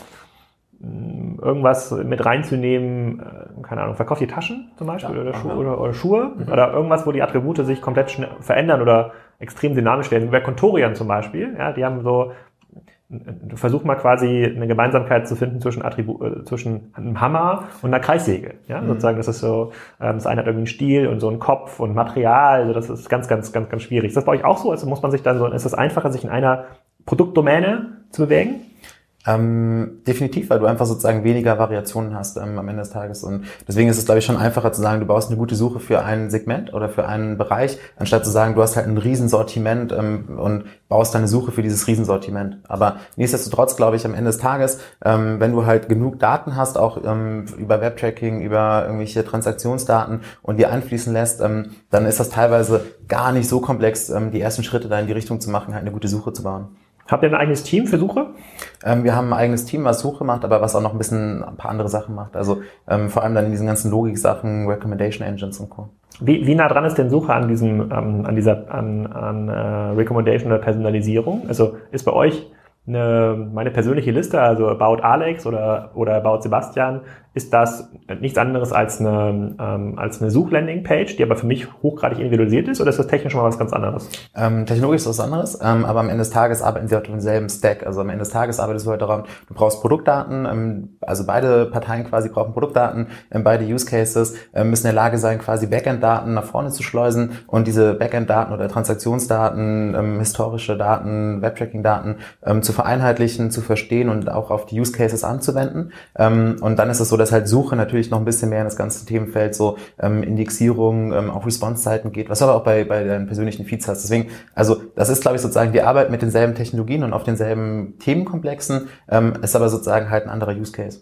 irgendwas mit reinzunehmen, äh, keine Ahnung, verkauft ihr Taschen zum Beispiel ja, oder, Schu oder, oder, Schuhe mhm. oder irgendwas, wo die Attribute sich komplett verändern oder extrem dynamisch werden. Wie bei Contorian zum Beispiel, ja, die haben so, versuch mal quasi eine Gemeinsamkeit zu finden zwischen Attribut, äh, zwischen einem Hammer und einer Kreissäge. Ja, mhm. sozusagen, das ist so, ähm, das eine hat irgendwie einen Stil und so einen Kopf und Material, also das ist ganz, ganz, ganz, ganz schwierig. Ist das bei euch auch so? Also muss man sich dann so, ist es einfacher, sich in einer Produktdomäne zu bewegen? Ähm, definitiv, weil du einfach sozusagen weniger Variationen hast ähm, am Ende des Tages. Und deswegen ist es, glaube ich, schon einfacher zu sagen, du baust eine gute Suche für ein Segment oder für einen Bereich, anstatt zu sagen, du hast halt ein Riesensortiment ähm, und baust deine Suche für dieses Riesensortiment. Aber nichtsdestotrotz, glaube ich, am Ende des Tages, ähm, wenn du halt genug Daten hast, auch ähm, über Webtracking, über irgendwelche Transaktionsdaten und die einfließen lässt, ähm, dann ist das teilweise gar nicht so komplex, ähm, die ersten Schritte da in die Richtung zu machen, halt eine gute Suche zu bauen. Habt ihr ein eigenes Team für Suche? Ähm, wir haben ein eigenes Team, was Suche macht, aber was auch noch ein bisschen ein paar andere Sachen macht. Also ähm, vor allem dann in diesen ganzen Logik-Sachen, Recommendation Engines und Co. Wie, wie nah dran ist denn Suche an diesem, ähm, an dieser, an, an äh, Recommendation oder Personalisierung? Also ist bei euch eine, meine persönliche Liste, also About Alex oder, oder About Sebastian, ist das nichts anderes als eine, ähm, als eine Suchlanding-Page, die aber für mich hochgradig individualisiert ist, oder ist das technisch mal was ganz anderes? Ähm, technologisch ist was anderes, ähm, aber am Ende des Tages arbeiten sie auf demselben Stack. Also am Ende des Tages arbeitest du halt daran, du brauchst Produktdaten, ähm, also beide Parteien quasi brauchen Produktdaten, ähm, beide Use Cases ähm, müssen in der Lage sein, quasi Backend-Daten nach vorne zu schleusen und diese Backend-Daten oder Transaktionsdaten, ähm, historische Daten, Webtracking-Daten ähm, zu vereinheitlichen, zu verstehen und auch auf die Use Cases anzuwenden. Ähm, und dann ist es so, dass halt Suche natürlich noch ein bisschen mehr in das ganze Themenfeld so ähm, Indexierung, ähm, auch Response-Zeiten geht, was du aber auch bei, bei deinen persönlichen Feeds hast. Deswegen, also das ist, glaube ich, sozusagen die Arbeit mit denselben Technologien und auf denselben Themenkomplexen, ähm, ist aber sozusagen halt ein anderer Use Case.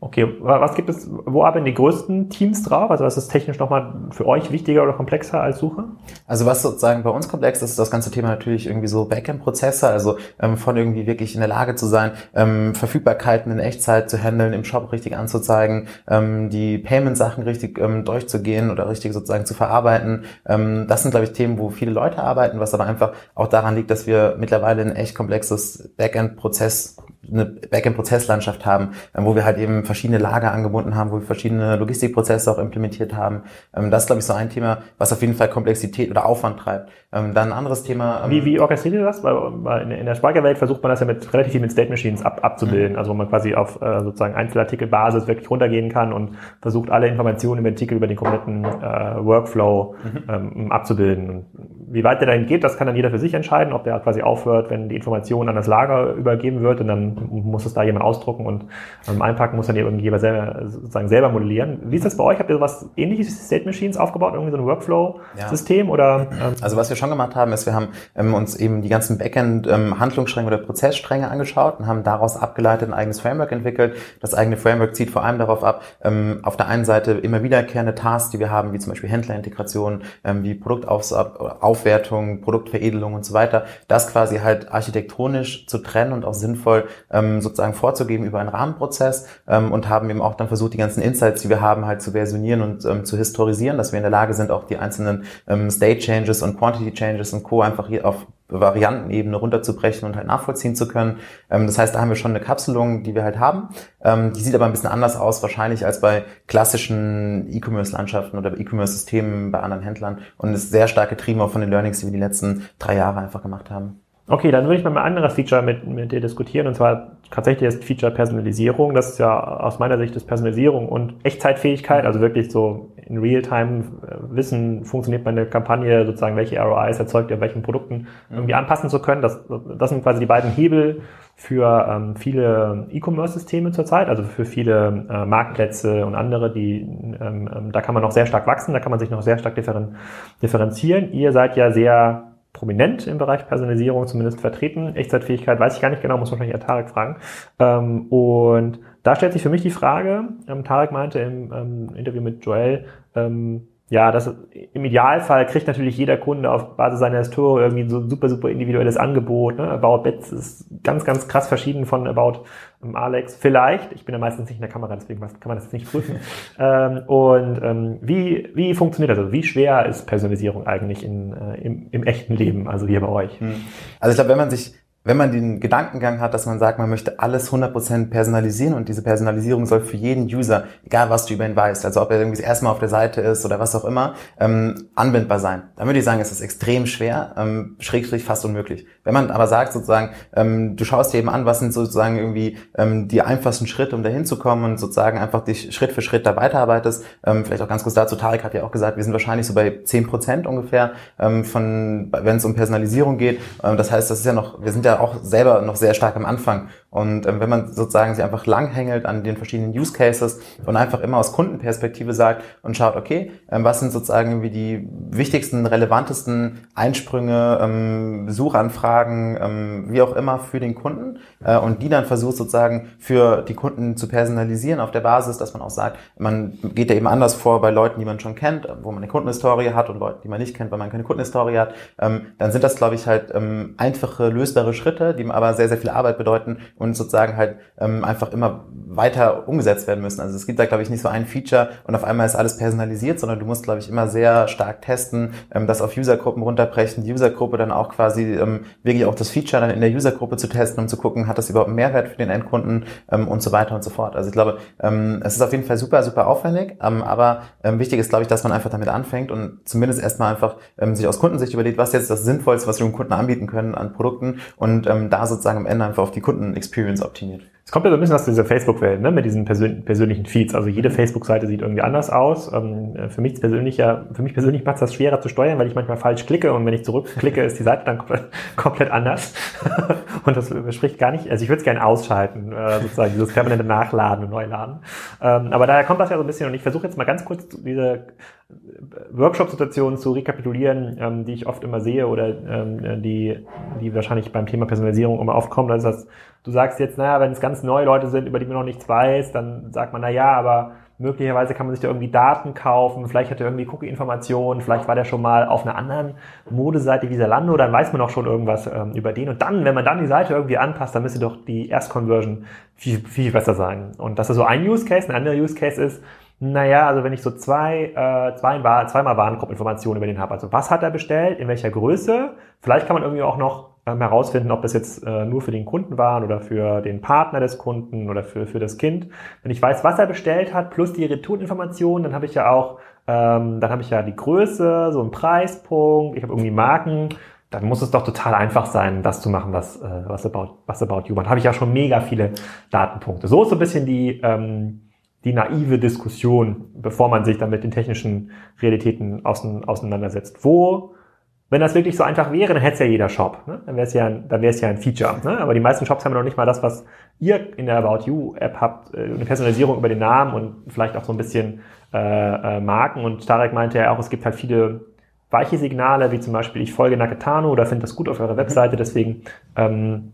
Okay, was gibt es, wo arbeiten die größten Teams drauf? Also was ist technisch nochmal für euch wichtiger oder komplexer als Suche? Also was sozusagen bei uns komplex ist, ist das ganze Thema natürlich irgendwie so Backend-Prozesse, also ähm, von irgendwie wirklich in der Lage zu sein, ähm, Verfügbarkeiten in Echtzeit zu handeln, im Shop richtig anzuzeigen, ähm, die Payment-Sachen richtig ähm, durchzugehen oder richtig sozusagen zu verarbeiten. Ähm, das sind, glaube ich, Themen, wo viele Leute arbeiten, was aber einfach auch daran liegt, dass wir mittlerweile ein echt komplexes Backend-Prozess eine Backend-Prozesslandschaft haben, ähm, wo wir halt eben verschiedene Lager angebunden haben, wo wir verschiedene Logistikprozesse auch implementiert haben. Ähm, das ist, glaube ich, so ein Thema, was auf jeden Fall Komplexität oder Aufwand treibt. Ähm, dann ein anderes Thema. Wie, wie orchestriert ihr das? Weil in der Speicherwelt versucht man das ja mit relativ viel mit State Machines ab, abzubilden, mhm. also wo man quasi auf äh, sozusagen Einzelartikelbasis wirklich runtergehen kann und versucht alle Informationen den Artikel über den kompletten äh, Workflow mhm. ähm, abzubilden. Wie weit der dahin geht, das kann dann jeder für sich entscheiden, ob der quasi aufhört, wenn die Information an das Lager übergeben wird und dann muss es da jemand ausdrucken und ähm, einpacken muss dann irgendjemand selber, sozusagen selber modellieren. Wie ist das bei euch? Habt ihr sowas ähnliches State Machines aufgebaut, irgendwie so ein Workflow-System ja. oder? Ähm? Also was wir schon gemacht haben, ist, wir haben ähm, uns eben die ganzen Backend-Handlungsstränge ähm, oder Prozessstränge angeschaut und haben daraus abgeleitet ein eigenes Framework entwickelt. Das eigene Framework zieht vor allem darauf ab, ähm, auf der einen Seite immer wiederkehrende Tasks, die wir haben, wie zum Beispiel Händlerintegration, ähm, wie Produktaufwertung, Produktveredelung und so weiter, das quasi halt architektonisch zu trennen und auch sinnvoll ähm, sozusagen vorzugeben über einen Rahmenprozess ähm, und haben eben auch dann versucht, die ganzen Insights, die wir haben, halt zu versionieren und ähm, zu historisieren, dass wir in der Lage sind, auch die einzelnen ähm, State Changes und Quantity Changes und Co. einfach hier auf Variantenebene runterzubrechen und halt nachvollziehen zu können. Ähm, das heißt, da haben wir schon eine Kapselung, die wir halt haben. Ähm, die sieht aber ein bisschen anders aus wahrscheinlich als bei klassischen E-Commerce-Landschaften oder E-Commerce-Systemen bei anderen Händlern und ist sehr stark getrieben auch von den Learnings, die wir die letzten drei Jahre einfach gemacht haben. Okay, dann würde ich mal ein anderes Feature mit, mit dir diskutieren, und zwar tatsächlich das Feature Personalisierung. Das ist ja aus meiner Sicht das Personalisierung und Echtzeitfähigkeit, also wirklich so in Realtime äh, wissen, funktioniert meine Kampagne, sozusagen welche ROIs erzeugt ihr, welchen Produkten irgendwie anpassen zu können. Das, das sind quasi die beiden Hebel für ähm, viele E-Commerce-Systeme zurzeit, also für viele äh, Marktplätze und andere, die ähm, ähm, da kann man noch sehr stark wachsen, da kann man sich noch sehr stark differen, differenzieren. Ihr seid ja sehr prominent im Bereich Personalisierung zumindest vertreten. Echtzeitfähigkeit weiß ich gar nicht genau, muss wahrscheinlich eher Tarek fragen. Ähm, und da stellt sich für mich die Frage, ähm, Tarek meinte im ähm, Interview mit Joel, ähm, ja, das im Idealfall kriegt natürlich jeder Kunde auf Basis seiner Historie irgendwie so ein super, super individuelles Angebot. Ne? About Bets ist ganz, ganz krass verschieden von About Alex. Vielleicht, ich bin ja meistens nicht in der Kamera, deswegen kann man das jetzt nicht prüfen. ähm, und ähm, wie, wie funktioniert das? Also wie schwer ist Personalisierung eigentlich in, äh, im, im echten Leben, also hier bei euch? Hm. Also ich glaube, wenn man sich wenn man den Gedankengang hat, dass man sagt, man möchte alles 100% personalisieren und diese Personalisierung soll für jeden User, egal was du über ihn weißt, also ob er irgendwie das erste Mal auf der Seite ist oder was auch immer, ähm, anwendbar sein. Dann würde ich sagen, es ist extrem schwer, ähm, schrägstrich fast unmöglich. Wenn man aber sagt sozusagen, ähm, du schaust dir eben an, was sind sozusagen irgendwie ähm, die einfachsten Schritte, um dahin zu kommen und sozusagen einfach dich Schritt für Schritt da weiterarbeitest, ähm, vielleicht auch ganz kurz dazu, Tarek hat ja auch gesagt, wir sind wahrscheinlich so bei 10% ungefähr ähm, von, wenn es um Personalisierung geht. Ähm, das heißt, das ist ja noch, wir sind ja auch selber noch sehr stark am Anfang. Und ähm, wenn man sozusagen sich einfach langhängelt an den verschiedenen Use Cases und einfach immer aus Kundenperspektive sagt und schaut, okay, ähm, was sind sozusagen irgendwie die wichtigsten, relevantesten Einsprünge, ähm, Suchanfragen, ähm, wie auch immer für den Kunden äh, und die dann versucht sozusagen für die Kunden zu personalisieren auf der Basis, dass man auch sagt, man geht ja eben anders vor bei Leuten, die man schon kennt, wo man eine Kundenhistorie hat und Leuten, die man nicht kennt, weil man keine Kundenhistorie hat, ähm, dann sind das, glaube ich, halt ähm, einfache, lösbare Schritte, die aber sehr, sehr viel Arbeit bedeuten und sozusagen halt ähm, einfach immer weiter umgesetzt werden müssen. Also es gibt da, glaube ich, nicht so ein Feature und auf einmal ist alles personalisiert, sondern du musst, glaube ich, immer sehr stark testen, ähm, das auf Usergruppen runterbrechen, die Usergruppe dann auch quasi ähm, wirklich auch das Feature dann in der Usergruppe zu testen, um zu gucken, hat das überhaupt einen Mehrwert für den Endkunden ähm, und so weiter und so fort. Also ich glaube, ähm, es ist auf jeden Fall super, super aufwendig, ähm, aber ähm, wichtig ist, glaube ich, dass man einfach damit anfängt und zumindest erstmal einfach ähm, sich aus Kundensicht überlegt, was jetzt das Sinnvollste, was wir dem Kunden anbieten können an Produkten und ähm, da sozusagen am Ende einfach auf die Kunden-Experience optimiert. Es kommt ja so ein bisschen aus dieser Facebook-Welt, ne, mit diesen persön persönlichen Feeds. Also jede Facebook-Seite sieht irgendwie anders aus. Ähm, für mich persönlich ja, für mich persönlich macht es das schwerer zu steuern, weil ich manchmal falsch klicke und wenn ich zurückklicke, ist die Seite dann komplett, komplett anders. und das spricht gar nicht, also ich würde es gerne ausschalten, äh, sozusagen dieses permanente Nachladen und Neuladen. Ähm, aber daher kommt das ja so ein bisschen und ich versuche jetzt mal ganz kurz diese Workshop-Situationen zu rekapitulieren, ähm, die ich oft immer sehe oder ähm, die, die wahrscheinlich beim Thema Personalisierung immer aufkommen. Also das, du sagst jetzt, naja, wenn es ganz neue Leute sind, über die man noch nichts weiß, dann sagt man, na ja, aber möglicherweise kann man sich da irgendwie Daten kaufen, vielleicht hat er irgendwie Cookie-Informationen, vielleicht war der schon mal auf einer anderen Modeseite wie Zalando, dann weiß man auch schon irgendwas ähm, über den. Und dann, wenn man dann die Seite irgendwie anpasst, dann müsste doch die Erstconversion viel, viel besser sein. Und das ist so ein Use Case. Ein anderer Use Case ist, naja, also wenn ich so zwei, äh, zwei, zweimal Warenkorbinformationen über den habe, also was hat er bestellt, in welcher Größe, vielleicht kann man irgendwie auch noch ähm, herausfinden, ob das jetzt äh, nur für den Kunden war oder für den Partner des Kunden oder für, für das Kind. Wenn ich weiß, was er bestellt hat, plus die Retourinformationen, dann habe ich ja auch, ähm, dann habe ich ja die Größe, so einen Preispunkt, ich habe irgendwie Marken, dann muss es doch total einfach sein, das zu machen, was, äh, was About, was About You macht. Habe ich ja schon mega viele Datenpunkte. So ist so ein bisschen die, ähm, die naive Diskussion, bevor man sich dann mit den technischen Realitäten auseinandersetzt. Wo, wenn das wirklich so einfach wäre, dann hätte es ja jeder Shop. Ne? Dann wäre es ja, dann wäre es ja ein Feature. Ne? Aber die meisten Shops haben ja noch nicht mal das, was ihr in der About You App habt, äh, eine Personalisierung über den Namen und vielleicht auch so ein bisschen äh, äh, Marken. Und Tarek meinte ja auch, es gibt halt viele weiche Signale, wie zum Beispiel ich folge Nakatano oder finde das gut auf eurer Webseite, deswegen ähm,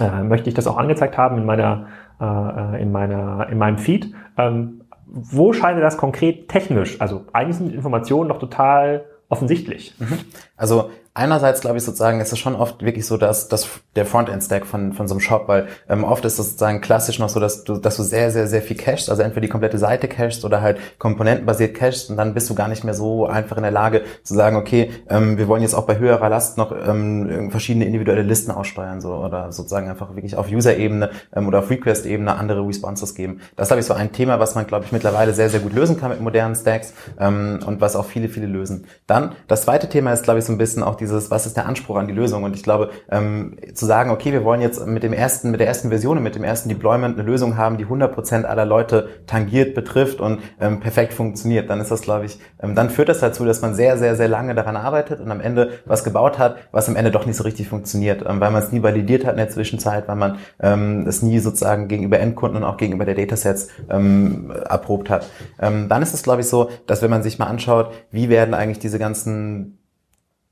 äh, möchte ich das auch angezeigt haben in meiner äh, in, meiner, in meinem Feed. Ähm, wo scheint das konkret technisch? Also eigentlich sind Informationen doch total offensichtlich. Mhm. Also einerseits glaube ich sozusagen, ist es schon oft wirklich so, dass, dass der Frontend-Stack von, von so einem Shop, weil ähm, oft ist es sozusagen klassisch noch so, dass du, dass du sehr, sehr, sehr viel cachest, also entweder die komplette Seite cachest oder halt komponentenbasiert cachest und dann bist du gar nicht mehr so einfach in der Lage zu sagen, okay, ähm, wir wollen jetzt auch bei höherer Last noch ähm, verschiedene individuelle Listen aussteuern so oder sozusagen einfach wirklich auf User-Ebene ähm, oder auf Request-Ebene andere Responses geben. Das glaube ich, so ein Thema, was man, glaube ich, mittlerweile sehr, sehr gut lösen kann mit modernen Stacks ähm, und was auch viele, viele lösen. Dann, das zweite Thema ist, glaube ich, so ein bisschen auch dieses, was ist der Anspruch an die Lösung? Und ich glaube, ähm, zu sagen, okay, wir wollen jetzt mit dem ersten, mit der ersten Version und mit dem ersten Deployment eine Lösung haben, die 100% aller Leute tangiert, betrifft und ähm, perfekt funktioniert, dann ist das, glaube ich, ähm, dann führt das dazu, dass man sehr, sehr, sehr lange daran arbeitet und am Ende was gebaut hat, was am Ende doch nicht so richtig funktioniert, ähm, weil man es nie validiert hat in der Zwischenzeit, weil man ähm, es nie sozusagen gegenüber Endkunden und auch gegenüber der Datasets ähm, erprobt hat. Ähm, dann ist es, glaube ich, so, dass wenn man sich mal anschaut, wie werden eigentlich diese ganzen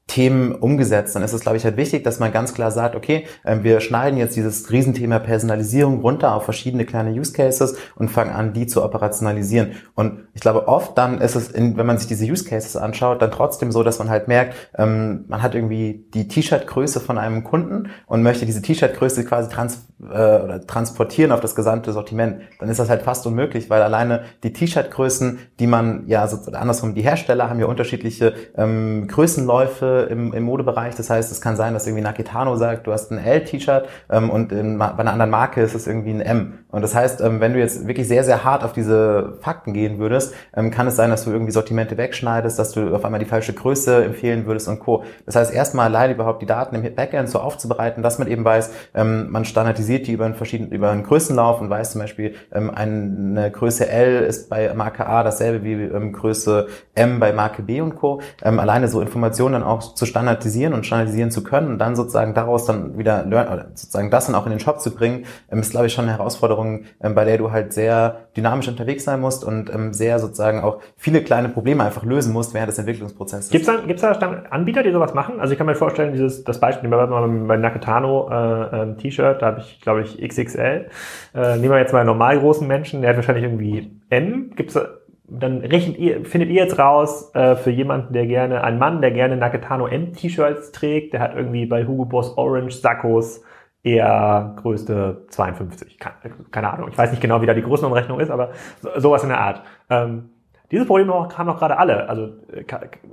Themen umgesetzt, dann ist es, glaube ich, halt wichtig, dass man ganz klar sagt, okay, ähm, wir schneiden jetzt dieses Riesenthema Personalisierung runter auf verschiedene kleine Use Cases und fangen an, die zu operationalisieren. Und ich glaube, oft dann ist es, in, wenn man sich diese Use Cases anschaut, dann trotzdem so, dass man halt merkt, ähm, man hat irgendwie die T-Shirt-Größe von einem Kunden und möchte diese T-Shirt-Größe quasi trans äh, oder transportieren auf das gesamte Sortiment. Dann ist das halt fast unmöglich, weil alleine die T-Shirt-Größen, die man ja so andersrum, die Hersteller haben ja unterschiedliche ähm, Größenläufe im, im Modebereich. Das heißt, es kann sein, dass irgendwie Nakitano sagt, du hast ein L-T-Shirt ähm, und in, bei einer anderen Marke ist es irgendwie ein M. Und das heißt, ähm, wenn du jetzt wirklich sehr, sehr hart auf diese Fakten gehen würdest, ähm, kann es sein, dass du irgendwie Sortimente wegschneidest, dass du auf einmal die falsche Größe empfehlen würdest und Co. Das heißt, erstmal alleine überhaupt die Daten im Backend so aufzubereiten, dass man eben weiß, ähm, man standardisiert die über einen verschiedenen, über einen Größenlauf und weiß zum Beispiel, ähm, eine Größe L ist bei Marke A dasselbe wie ähm, Größe M bei Marke B und Co. Ähm, alleine so Informationen dann auch zu standardisieren und standardisieren zu können und dann sozusagen daraus dann wieder sozusagen das dann auch in den Shop zu bringen, ähm, ist glaube ich schon eine Herausforderung, ähm, bei der du halt sehr dynamisch unterwegs sein musst und ähm, sehr sozusagen auch viele kleine Probleme einfach lösen musst während des Entwicklungsprozesses. Gibt es da, gibt's da Anbieter, die sowas machen? Also ich kann mir vorstellen, dieses das Beispiel bei, bei Nakatano äh, T-Shirt, da habe ich glaube ich XXL. Äh, nehmen wir jetzt mal einen normal großen Menschen, der hat wahrscheinlich irgendwie M. Gibt's da dann rechnet ihr, findet ihr jetzt raus, äh, für jemanden, der gerne, ein Mann, der gerne Nakatano M-T-Shirts trägt, der hat irgendwie bei Hugo Boss Orange Sackos eher Größte 52. Keine, keine Ahnung. Ich weiß nicht genau, wie da die Größenumrechnung ist, aber so, sowas in der Art. Ähm, dieses Problem haben noch gerade alle. Also äh,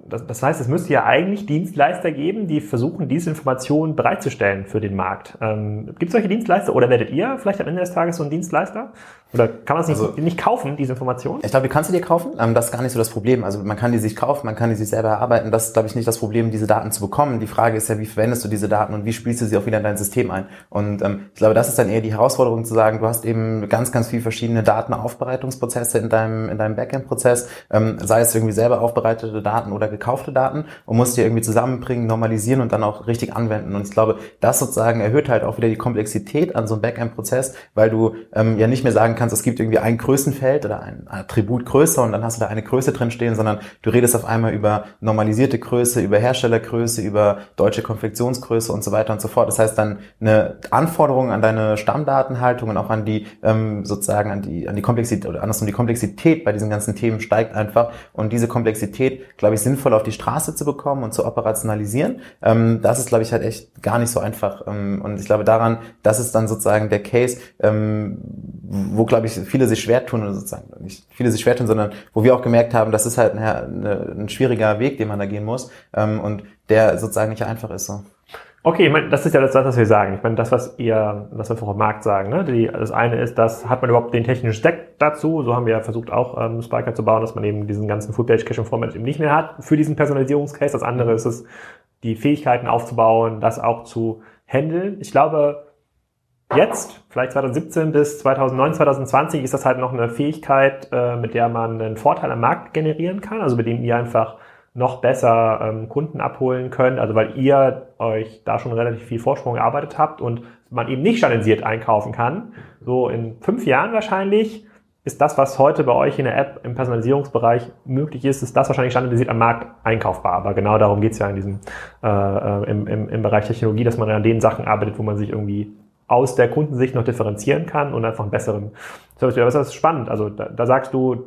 das, heißt, es müsste ja eigentlich Dienstleister geben, die versuchen, diese Informationen bereitzustellen für den Markt. Ähm, Gibt es solche Dienstleister oder werdet ihr vielleicht am Ende des Tages so ein Dienstleister? Oder kann man es nicht, also, nicht kaufen, diese Informationen? Ich glaube, die kannst du dir kaufen. Ähm, das ist gar nicht so das Problem. Also man kann die sich kaufen, man kann die sich selber erarbeiten. Das ist, glaube ich, nicht das Problem, diese Daten zu bekommen. Die Frage ist ja, wie verwendest du diese Daten und wie spielst du sie auch wieder in dein System ein? Und ähm, ich glaube, das ist dann eher die Herausforderung zu sagen, du hast eben ganz, ganz viel verschiedene Datenaufbereitungsprozesse in deinem, in deinem Backend-Prozess, ähm, sei es irgendwie selber aufbereitete Daten oder gekaufte Daten und musst die irgendwie zusammenbringen, normalisieren und dann auch richtig anwenden. Und ich glaube, das sozusagen erhöht halt auch wieder die Komplexität an so einem Backend-Prozess, weil du ähm, ja nicht mehr sagen kannst, kannst, es gibt irgendwie ein Größenfeld oder ein Attribut Größe und dann hast du da eine Größe drin stehen, sondern du redest auf einmal über normalisierte Größe, über Herstellergröße, über deutsche Konfektionsgröße und so weiter und so fort. Das heißt dann eine Anforderung an deine Stammdatenhaltung und auch an die ähm, sozusagen an die an die Komplexität oder andersrum die Komplexität bei diesen ganzen Themen steigt einfach und diese Komplexität, glaube ich, sinnvoll auf die Straße zu bekommen und zu operationalisieren. Ähm, das ist, glaube ich, halt echt gar nicht so einfach ähm, und ich glaube daran, das ist dann sozusagen der Case, ähm, wo glaube ich viele sich schwer tun, sozusagen nicht viele sich schwer tun, sondern wo wir auch gemerkt haben, das ist halt ein, ein schwieriger Weg, den man da gehen muss ähm, und der sozusagen nicht einfach ist. So. Okay, ich meine, das ist ja das, was wir sagen. Ich meine, das, was ihr, was wir vom Markt sagen. Ne? Die, das eine ist, dass hat man überhaupt den technischen Stack dazu. So haben wir ja versucht, auch ähm, Spiker zu bauen, dass man eben diesen ganzen Full-Page-Caching-Format eben nicht mehr hat für diesen Personalisierungscase. Das andere ist es, die Fähigkeiten aufzubauen, das auch zu handeln. Ich glaube, Jetzt, vielleicht 2017 bis 2009, 2020, ist das halt noch eine Fähigkeit, äh, mit der man einen Vorteil am Markt generieren kann, also mit dem ihr einfach noch besser ähm, Kunden abholen könnt, also weil ihr euch da schon relativ viel Vorsprung erarbeitet habt und man eben nicht standardisiert einkaufen kann. So in fünf Jahren wahrscheinlich ist das, was heute bei euch in der App im Personalisierungsbereich möglich ist, ist das wahrscheinlich standardisiert am Markt einkaufbar. Aber genau darum geht's ja in diesem äh, äh im, im, im Bereich Technologie, dass man an den Sachen arbeitet, wo man sich irgendwie aus der Kundensicht noch differenzieren kann und einfach einen besseren Service. Aber das ist spannend. Also da, da sagst du,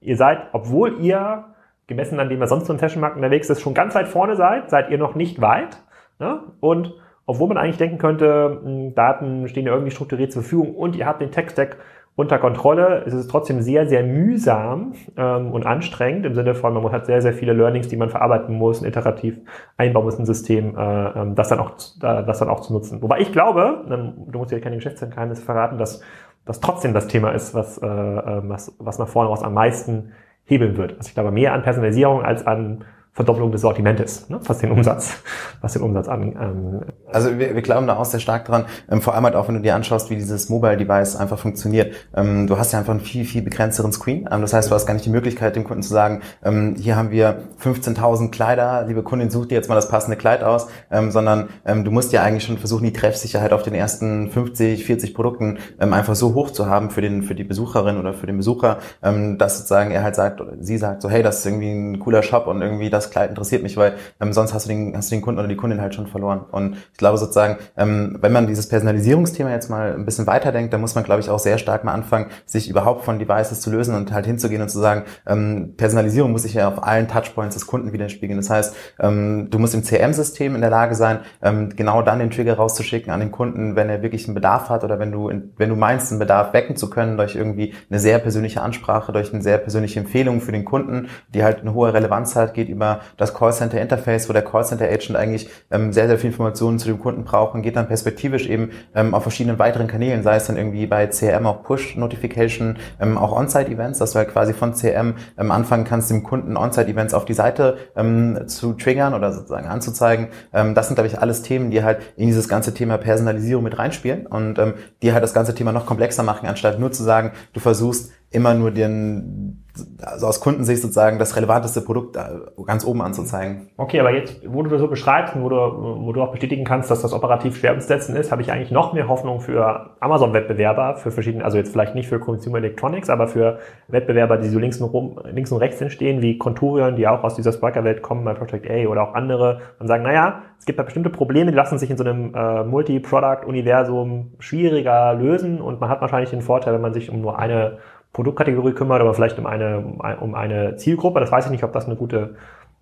ihr seid, obwohl ihr gemessen an dem, was sonst so im Fashion-Markt unterwegs ist, schon ganz weit vorne seid, seid ihr noch nicht weit. Ne? Und obwohl man eigentlich denken könnte, hm, Daten stehen ja irgendwie strukturiert zur Verfügung und ihr habt den Tech-Stack unter Kontrolle, ist es trotzdem sehr, sehr mühsam ähm, und anstrengend im Sinne von, man hat sehr, sehr viele Learnings, die man verarbeiten muss, und iterativ einbauen muss, ein System, äh, ähm, das, dann auch, äh, das dann auch zu nutzen. Wobei ich glaube, ähm, du musst ja keine Geschäftsgeheimnisse verraten, dass das trotzdem das Thema ist, was, äh, äh, was, was nach vorne raus am meisten hebeln wird. Also ich glaube mehr an Personalisierung als an Verdopplung des Sortimentes, ne, was den Umsatz, was den Umsatz an. Ähm, also wir, wir glauben da auch sehr stark dran, ähm, vor allem halt auch, wenn du dir anschaust, wie dieses Mobile Device einfach funktioniert. Ähm, du hast ja einfach einen viel, viel begrenzteren Screen. Ähm, das heißt, du hast gar nicht die Möglichkeit, dem Kunden zu sagen, ähm, hier haben wir 15.000 Kleider, liebe Kundin, such dir jetzt mal das passende Kleid aus, ähm, sondern ähm, du musst ja eigentlich schon versuchen, die Treffsicherheit auf den ersten 50, 40 Produkten ähm, einfach so hoch zu haben für den, für die Besucherin oder für den Besucher, ähm, dass sozusagen er halt sagt, oder sie sagt so, hey, das ist irgendwie ein cooler Shop und irgendwie das Kleid interessiert mich, weil ähm, sonst hast du den, hast du den Kunden oder die Kundin halt schon verloren. Und ich glaube sozusagen, ähm, wenn man dieses Personalisierungsthema jetzt mal ein bisschen weiterdenkt, dann muss man, glaube ich, auch sehr stark mal anfangen, sich überhaupt von Devices zu lösen und halt hinzugehen und zu sagen, ähm, Personalisierung muss sich ja auf allen Touchpoints des Kunden widerspiegeln. Das heißt, ähm, du musst im CM-System in der Lage sein, ähm, genau dann den Trigger rauszuschicken an den Kunden, wenn er wirklich einen Bedarf hat oder wenn du, wenn du meinst, einen Bedarf wecken zu können durch irgendwie eine sehr persönliche Ansprache, durch eine sehr persönliche Empfehlung für den Kunden, die halt eine hohe Relevanz hat, geht über das Callcenter Interface, wo der Callcenter Agent eigentlich ähm, sehr, sehr viel Informationen zu dem Kunden braucht und geht dann perspektivisch eben ähm, auf verschiedenen weiteren Kanälen, sei es dann irgendwie bei CRM auch Push Notification, ähm, auch On-Site Events, dass du halt quasi von CRM ähm, anfangen kannst, dem Kunden On-Site Events auf die Seite ähm, zu triggern oder sozusagen anzuzeigen. Ähm, das sind, glaube ich, alles Themen, die halt in dieses ganze Thema Personalisierung mit reinspielen und ähm, die halt das ganze Thema noch komplexer machen, anstatt nur zu sagen, du versuchst immer nur den also aus Kundensicht sozusagen das relevanteste Produkt ganz oben anzuzeigen. Okay, aber jetzt, wo du das so beschreibst und wo du, wo du auch bestätigen kannst, dass das operativ schwer umzusetzen ist, habe ich eigentlich noch mehr Hoffnung für Amazon-Wettbewerber, für verschiedene, also jetzt vielleicht nicht für Consumer Electronics, aber für Wettbewerber, die so links und, rum, links und rechts entstehen, wie Conturion, die auch aus dieser Sparker-Welt kommen, bei Project A oder auch andere, und sagen, naja, es gibt da bestimmte Probleme, die lassen sich in so einem äh, Multi-Product-Universum schwieriger lösen und man hat wahrscheinlich den Vorteil, wenn man sich um nur eine Produktkategorie kümmert, aber vielleicht um eine, um eine Zielgruppe. Das weiß ich nicht, ob das eine gute,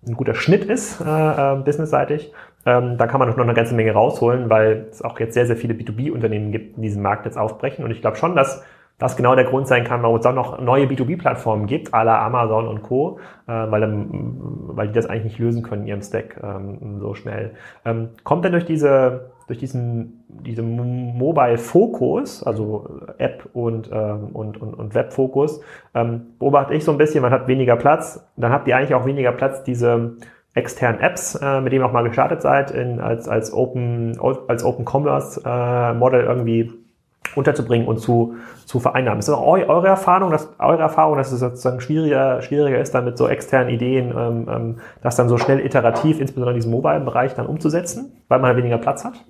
ein guter Schnitt ist, äh, äh, businessseitig. Ähm, da kann man noch eine ganze Menge rausholen, weil es auch jetzt sehr, sehr viele B2B-Unternehmen gibt, die diesen Markt jetzt aufbrechen. Und ich glaube schon, dass das genau der Grund sein kann, warum es auch noch neue B2B-Plattformen gibt, à la Amazon und Co., äh, weil, dann, weil die das eigentlich nicht lösen können in ihrem Stack ähm, so schnell. Ähm, kommt denn durch diese durch diesen, diesen Mobile-Fokus, also App und, ähm, und, und, und Web-Fokus, ähm, beobachte ich so ein bisschen, man hat weniger Platz. Dann habt ihr eigentlich auch weniger Platz, diese externen Apps, äh, mit denen ihr auch mal gestartet seid, in, als, als Open, als Open Commerce äh, Model irgendwie unterzubringen und zu, zu vereinnahmen. Ist das auch eure Erfahrung, dass, eure Erfahrung, dass es sozusagen schwieriger, schwieriger ist, dann mit so externen Ideen, ähm, ähm, das dann so schnell iterativ, insbesondere in diesem Mobile-Bereich, dann umzusetzen, weil man weniger Platz hat?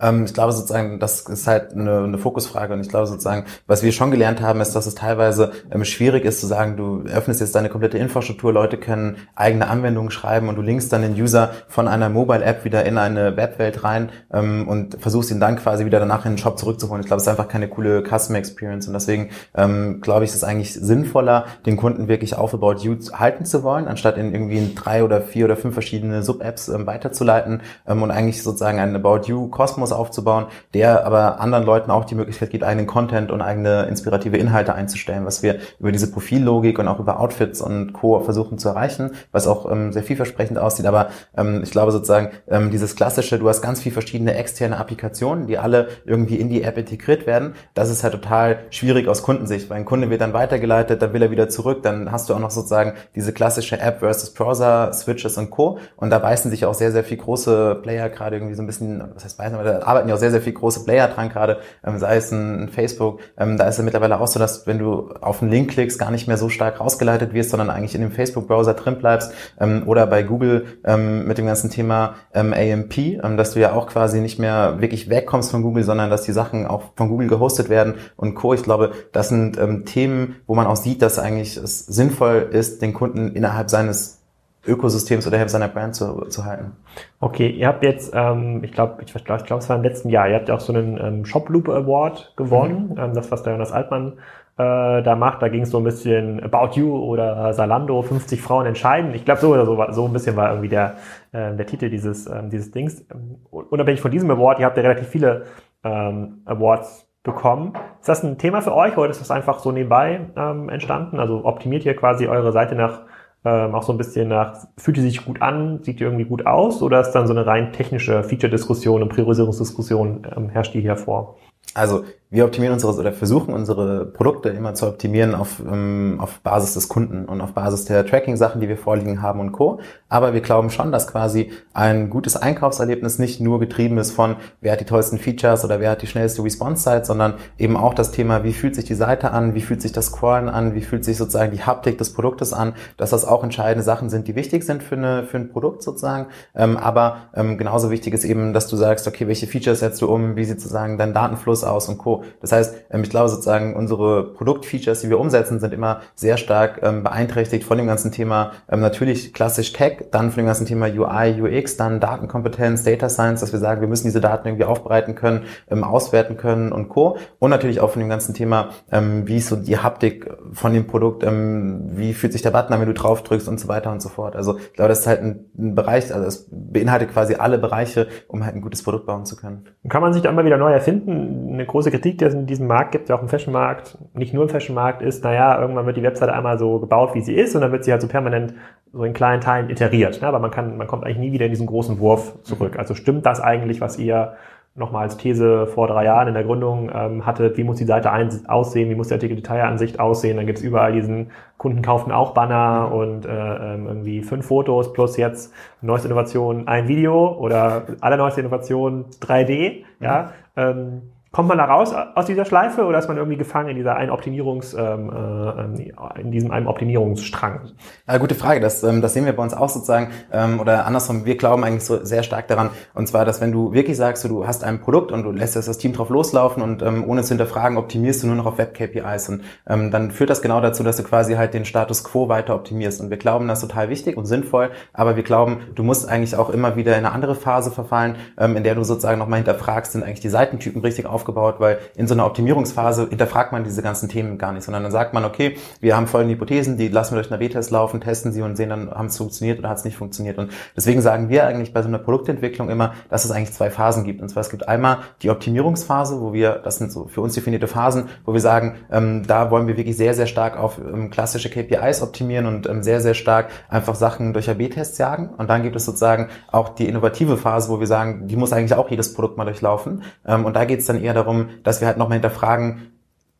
Ähm, ich glaube sozusagen, das ist halt eine, eine Fokusfrage und ich glaube sozusagen, was wir schon gelernt haben, ist, dass es teilweise ähm, schwierig ist zu sagen, du öffnest jetzt deine komplette Infrastruktur, Leute können eigene Anwendungen schreiben und du linkst dann den User von einer Mobile-App wieder in eine Webwelt rein ähm, und versuchst ihn dann quasi wieder danach in den Shop zurückzuholen. Ich glaube, es ist einfach keine coole Customer Experience und deswegen ähm, glaube ich, ist es eigentlich sinnvoller, den Kunden wirklich auf About You halten zu wollen, anstatt in irgendwie in drei oder vier oder fünf verschiedene Sub-Apps ähm, weiterzuleiten ähm, und eigentlich sozusagen einen About You Kosmos aufzubauen, der aber anderen Leuten auch die Möglichkeit gibt, eigenen Content und eigene inspirative Inhalte einzustellen, was wir über diese Profillogik und auch über Outfits und Co. versuchen zu erreichen, was auch ähm, sehr vielversprechend aussieht. Aber ähm, ich glaube sozusagen, ähm, dieses klassische, du hast ganz viel verschiedene externe Applikationen, die alle irgendwie in die App integriert werden. Das ist halt total schwierig aus Kundensicht, weil ein Kunde wird dann weitergeleitet, dann will er wieder zurück, dann hast du auch noch sozusagen diese klassische App versus Browser, Switches und Co. Und da beißen sich auch sehr, sehr viel große Player gerade irgendwie so ein bisschen, was heißt beißen, aber arbeiten ja auch sehr, sehr viele große Player dran gerade, ähm, sei es ein Facebook. Ähm, da ist ja mittlerweile auch so, dass wenn du auf einen Link klickst, gar nicht mehr so stark rausgeleitet wirst, sondern eigentlich in dem Facebook-Browser drin bleibst. Ähm, oder bei Google ähm, mit dem ganzen Thema ähm, AMP, ähm, dass du ja auch quasi nicht mehr wirklich wegkommst von Google, sondern dass die Sachen auch von Google gehostet werden und Co. Ich glaube, das sind ähm, Themen, wo man auch sieht, dass eigentlich es sinnvoll ist, den Kunden innerhalb seines Ökosystems oder seiner Brand zu, zu halten. Okay, ihr habt jetzt, ähm, ich glaube, ich, ich glaube, es war im letzten Jahr, ihr habt ja auch so einen ähm, Shop Loop Award gewonnen, mhm. ähm, das, was der Jonas Altmann äh, da macht. Da ging es so ein bisschen About You oder Salando, 50 Frauen entscheiden. Ich glaube, so oder so, so ein bisschen war irgendwie der, äh, der Titel dieses, äh, dieses Dings. Unabhängig von diesem Award, ihr habt ja relativ viele ähm, Awards bekommen. Ist das ein Thema für euch oder ist das einfach so nebenbei ähm, entstanden? Also optimiert ihr quasi eure Seite nach ähm, auch so ein bisschen nach, fühlt die sich gut an, sieht die irgendwie gut aus oder ist dann so eine rein technische Feature-Diskussion und Priorisierungsdiskussion ähm, herrscht die hier vor? Also wir optimieren unsere oder versuchen unsere Produkte immer zu optimieren auf, ähm, auf Basis des Kunden und auf Basis der Tracking-Sachen, die wir vorliegen haben und Co. Aber wir glauben schon, dass quasi ein gutes Einkaufserlebnis nicht nur getrieben ist von, wer hat die tollsten Features oder wer hat die schnellste Response-Zeit, sondern eben auch das Thema, wie fühlt sich die Seite an, wie fühlt sich das Scrollen an, wie fühlt sich sozusagen die Haptik des Produktes an, dass das auch entscheidende Sachen sind, die wichtig sind für, eine, für ein Produkt sozusagen. Ähm, aber ähm, genauso wichtig ist eben, dass du sagst, okay, welche Features setzt du um, wie sieht sozusagen dein Datenfluss aus und Co. Das heißt, ähm, ich glaube sozusagen, unsere Produktfeatures, die wir umsetzen, sind immer sehr stark ähm, beeinträchtigt von dem ganzen Thema, ähm, natürlich klassisch Tech, dann von dem ganzen Thema UI, UX, dann Datenkompetenz, Data Science, dass wir sagen, wir müssen diese Daten irgendwie aufbereiten können, auswerten können und Co. Und natürlich auch von dem ganzen Thema, wie ist so die Haptik von dem Produkt, wie fühlt sich der Button an, wenn du drauf drückst und so weiter und so fort. Also ich glaube, das ist halt ein, Bereich, also es beinhaltet quasi alle Bereiche, um halt ein gutes Produkt bauen zu können. Kann man sich dann mal wieder neu erfinden? Eine große Kritik, die es in diesem Markt gibt, ja auch im Fashionmarkt, nicht nur im Fashionmarkt, ist, naja, irgendwann wird die Webseite einmal so gebaut, wie sie ist, und dann wird sie halt so permanent so in kleinen Teilen iteriert. Ne? Aber man kann, man kommt eigentlich nie wieder in diesen großen Wurf zurück. Also stimmt das eigentlich, was ihr nochmal als These vor drei Jahren in der Gründung ähm, hattet, wie muss die Seite aussehen, wie muss die Artikel-Detailansicht aussehen, dann gibt's überall diesen Kunden kaufen auch Banner und äh, ähm, irgendwie fünf Fotos plus jetzt neueste Innovation ein Video oder allerneueste Innovation 3D, ja, ähm, Kommt man da raus aus dieser Schleife oder ist man irgendwie gefangen in dieser einen Optimierungs, ähm, äh, in diesem einen Optimierungsstrang? Ja, gute Frage. Das, ähm, das sehen wir bei uns auch sozusagen ähm, oder andersrum. Wir glauben eigentlich so sehr stark daran und zwar, dass wenn du wirklich sagst, du hast ein Produkt und du lässt das, das Team drauf loslaufen und ohne zu hinterfragen optimierst du nur noch auf Web KPIs und dann führt das genau dazu, dass du quasi halt den Status Quo weiter optimierst und wir glauben, das ist total wichtig und sinnvoll. Aber wir glauben, du musst eigentlich auch immer wieder in eine andere Phase verfallen, in der du sozusagen nochmal hinterfragst, sind eigentlich die Seitentypen richtig auf aufgebaut, weil in so einer Optimierungsphase hinterfragt man diese ganzen Themen gar nicht, sondern dann sagt man, okay, wir haben folgende Hypothesen, die lassen wir durch einen A-B-Test laufen, testen sie und sehen dann, haben es funktioniert oder hat es nicht funktioniert. Und deswegen sagen wir eigentlich bei so einer Produktentwicklung immer, dass es eigentlich zwei Phasen gibt. Und zwar es gibt einmal die Optimierungsphase, wo wir, das sind so für uns definierte Phasen, wo wir sagen, ähm, da wollen wir wirklich sehr, sehr stark auf ähm, klassische KPIs optimieren und ähm, sehr, sehr stark einfach Sachen durch A-B-Tests jagen. Und dann gibt es sozusagen auch die innovative Phase, wo wir sagen, die muss eigentlich auch jedes Produkt mal durchlaufen. Ähm, und da geht es dann eher darum, dass wir halt nochmal hinterfragen,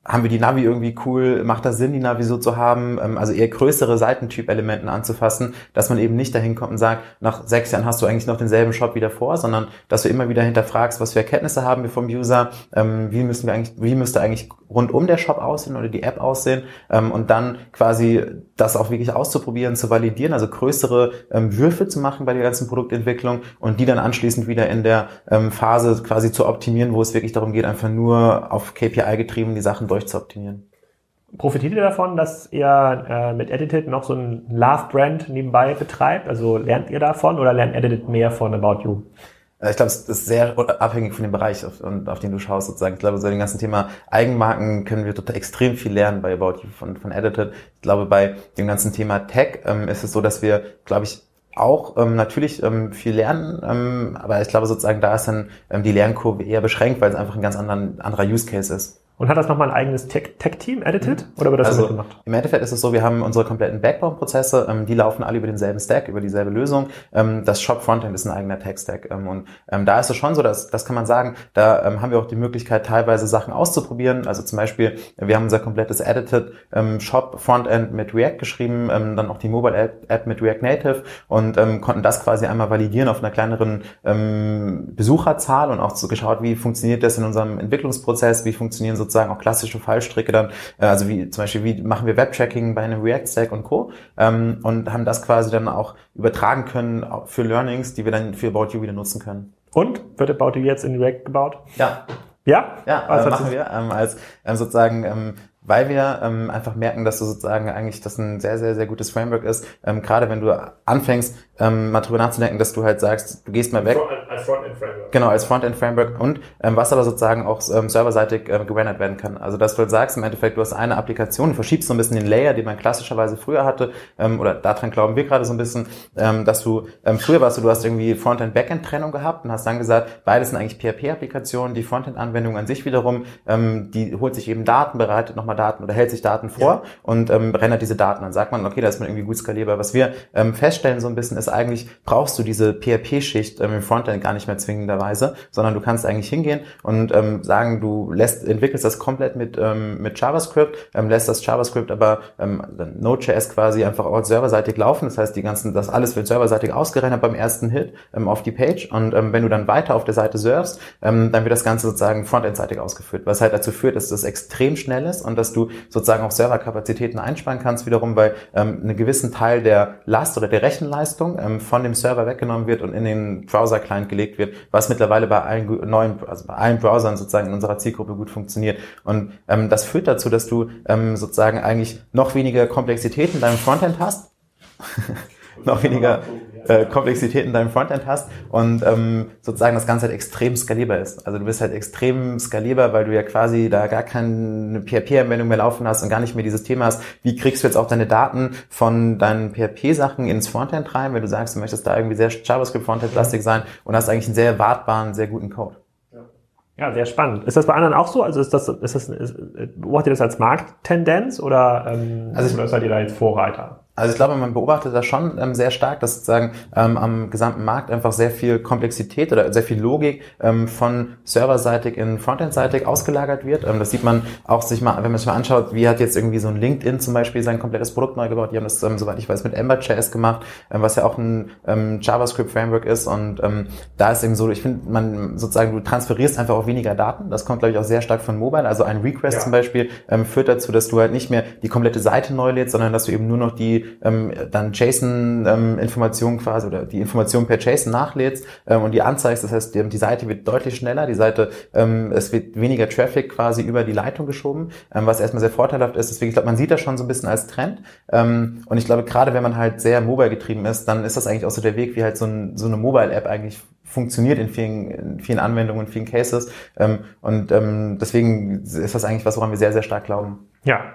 haben wir die Navi irgendwie cool, macht das Sinn, die Navi so zu haben, ähm, also eher größere Seitentyp-Elementen anzufassen, dass man eben nicht dahin kommt und sagt, nach sechs Jahren hast du eigentlich noch denselben Shop wieder vor, sondern dass du immer wieder hinterfragst, was für Erkenntnisse haben wir vom User, ähm, wie müssen wir eigentlich, wie müsste eigentlich rundum der Shop aussehen oder die App aussehen? Ähm, und dann quasi das auch wirklich auszuprobieren, zu validieren, also größere Würfe zu machen bei der ganzen Produktentwicklung und die dann anschließend wieder in der Phase quasi zu optimieren, wo es wirklich darum geht, einfach nur auf KPI getrieben die Sachen durch euch zu optimieren. Profitiert ihr davon, dass ihr äh, mit Edited noch so ein Love-Brand nebenbei betreibt? Also lernt ihr davon oder lernt Edited mehr von About You? Äh, ich glaube, es ist sehr abhängig von dem Bereich, auf, auf den du schaust sozusagen. Ich glaube, so dem ganzen Thema Eigenmarken können wir total extrem viel lernen bei About You von, von Edited. Ich glaube, bei dem ganzen Thema Tech ähm, ist es so, dass wir, glaube ich, auch ähm, natürlich ähm, viel lernen, ähm, aber ich glaube sozusagen, da ist dann ähm, die Lernkurve eher beschränkt, weil es einfach ein ganz anderen, anderer Use Case ist. Und hat das nochmal ein eigenes Tech-Team edited? Mhm. Oder wird das also, so gemacht? Im Endeffekt ist es so, wir haben unsere kompletten Backbone-Prozesse, ähm, die laufen alle über denselben Stack, über dieselbe Lösung. Ähm, das Shop-Frontend ist ein eigener Tech-Stack. Ähm, und ähm, da ist es schon so, dass, das kann man sagen, da ähm, haben wir auch die Möglichkeit, teilweise Sachen auszuprobieren. Also zum Beispiel, wir haben unser komplettes Edited ähm, Shop-Frontend mit React geschrieben, dann auch die Mobile-App mit React Native und konnten das quasi einmal validieren auf einer kleineren Besucherzahl und auch so geschaut, wie funktioniert das in unserem Entwicklungsprozess, wie funktionieren so sozusagen auch klassische Fallstricke dann, äh, also wie zum Beispiel, wie machen wir Webtracking bei einem React-Stack und Co. Ähm, und haben das quasi dann auch übertragen können für Learnings, die wir dann für About You wieder nutzen können. Und wird About You jetzt in React gebaut? Ja. Ja? Ja, äh, machen wir ähm, als ähm, sozusagen ähm, weil wir ähm, einfach merken, dass du sozusagen eigentlich das ein sehr, sehr, sehr gutes Framework ist. Ähm, gerade wenn du anfängst, ähm, mal drüber nachzudenken, dass du halt sagst, du gehst mal weg. Als Frontend-Framework. Genau, als Frontend-Framework und ähm, was aber sozusagen auch ähm, serverseitig äh, gerendert werden kann. Also dass du halt sagst, im Endeffekt, du hast eine Applikation, du verschiebst so ein bisschen den Layer, den man klassischerweise früher hatte, ähm, oder daran glauben wir gerade so ein bisschen, ähm, dass du, ähm, früher warst du, du hast irgendwie Frontend-Backend-Trennung gehabt und hast dann gesagt, beides sind eigentlich PHP-Applikationen, die Frontend-Anwendung an sich wiederum, ähm, die holt sich eben Daten, bereitet nochmal Daten oder hält sich Daten vor ja. und ähm, rendert diese Daten. Dann sagt man, okay, da ist man irgendwie gut skalierbar. Was wir ähm, feststellen so ein bisschen ist eigentlich, brauchst du diese PHP-Schicht ähm, im Frontend gar nicht mehr zwingenderweise, sondern du kannst eigentlich hingehen und ähm, sagen, du lässt, entwickelst das komplett mit, ähm, mit JavaScript, ähm, lässt das JavaScript aber ähm, Node.js quasi einfach auch serverseitig laufen. Das heißt, die ganzen, das alles wird serverseitig ausgerendert beim ersten Hit ähm, auf die Page und ähm, wenn du dann weiter auf der Seite surfst, ähm, dann wird das Ganze sozusagen frontendseitig ausgeführt, was halt dazu führt, dass das extrem schnell ist und dass du sozusagen auch Serverkapazitäten einsparen kannst wiederum, weil ähm, einen gewissen Teil der Last oder der Rechenleistung ähm, von dem Server weggenommen wird und in den Browser-Client gelegt wird, was mittlerweile bei allen neuen, also bei allen Browsern sozusagen in unserer Zielgruppe gut funktioniert. Und ähm, das führt dazu, dass du ähm, sozusagen eigentlich noch weniger Komplexität in deinem Frontend hast. noch weniger äh, Komplexität in deinem Frontend hast und ähm, sozusagen das Ganze halt extrem skalierbar ist. Also du bist halt extrem skalierbar, weil du ja quasi da gar keine PHP-Anwendung mehr laufen hast und gar nicht mehr dieses Thema hast, wie kriegst du jetzt auch deine Daten von deinen PHP-Sachen ins Frontend rein, wenn du sagst, du möchtest da irgendwie sehr JavaScript-Frontend-lastig sein und hast eigentlich einen sehr wartbaren, sehr guten Code. Ja, sehr spannend. Ist das bei anderen auch so? Also ist das, ist das, ist, beobachtet ihr das als Markttendenz oder, ähm, also ich, oder seid ihr da jetzt Vorreiter? Also ich glaube, man beobachtet das schon ähm, sehr stark, dass sozusagen ähm, am gesamten Markt einfach sehr viel Komplexität oder sehr viel Logik ähm, von serverseitig in frontendseitig ausgelagert wird. Ähm, das sieht man auch sich mal, wenn man sich mal anschaut, wie hat jetzt irgendwie so ein LinkedIn zum Beispiel sein komplettes Produkt neu gebaut. Die haben das, ähm, soweit ich weiß, mit Ember.js gemacht, ähm, was ja auch ein ähm, JavaScript-Framework ist. Und ähm, da ist eben so, ich finde, man sozusagen, du transferierst einfach auch weniger Daten. Das kommt, glaube ich, auch sehr stark von Mobile. Also ein Request ja. zum Beispiel ähm, führt dazu, dass du halt nicht mehr die komplette Seite neu lädst, sondern dass du eben nur noch die ähm, dann JSON-Informationen ähm, quasi oder die Information per JSON nachlädst ähm, und die anzeigst. Das heißt, die, die, Seite wird deutlich schneller, die Seite, ähm, es wird weniger Traffic quasi über die Leitung geschoben, ähm, was erstmal sehr vorteilhaft ist. Deswegen, ich glaube, man sieht das schon so ein bisschen als Trend. Ähm, und ich glaube, gerade wenn man halt sehr mobile getrieben ist, dann ist das eigentlich auch so der Weg, wie halt so, ein, so eine Mobile-App eigentlich funktioniert in vielen, in vielen Anwendungen, in vielen Cases. Ähm, und ähm, deswegen ist das eigentlich was, woran wir sehr, sehr stark glauben. Ja,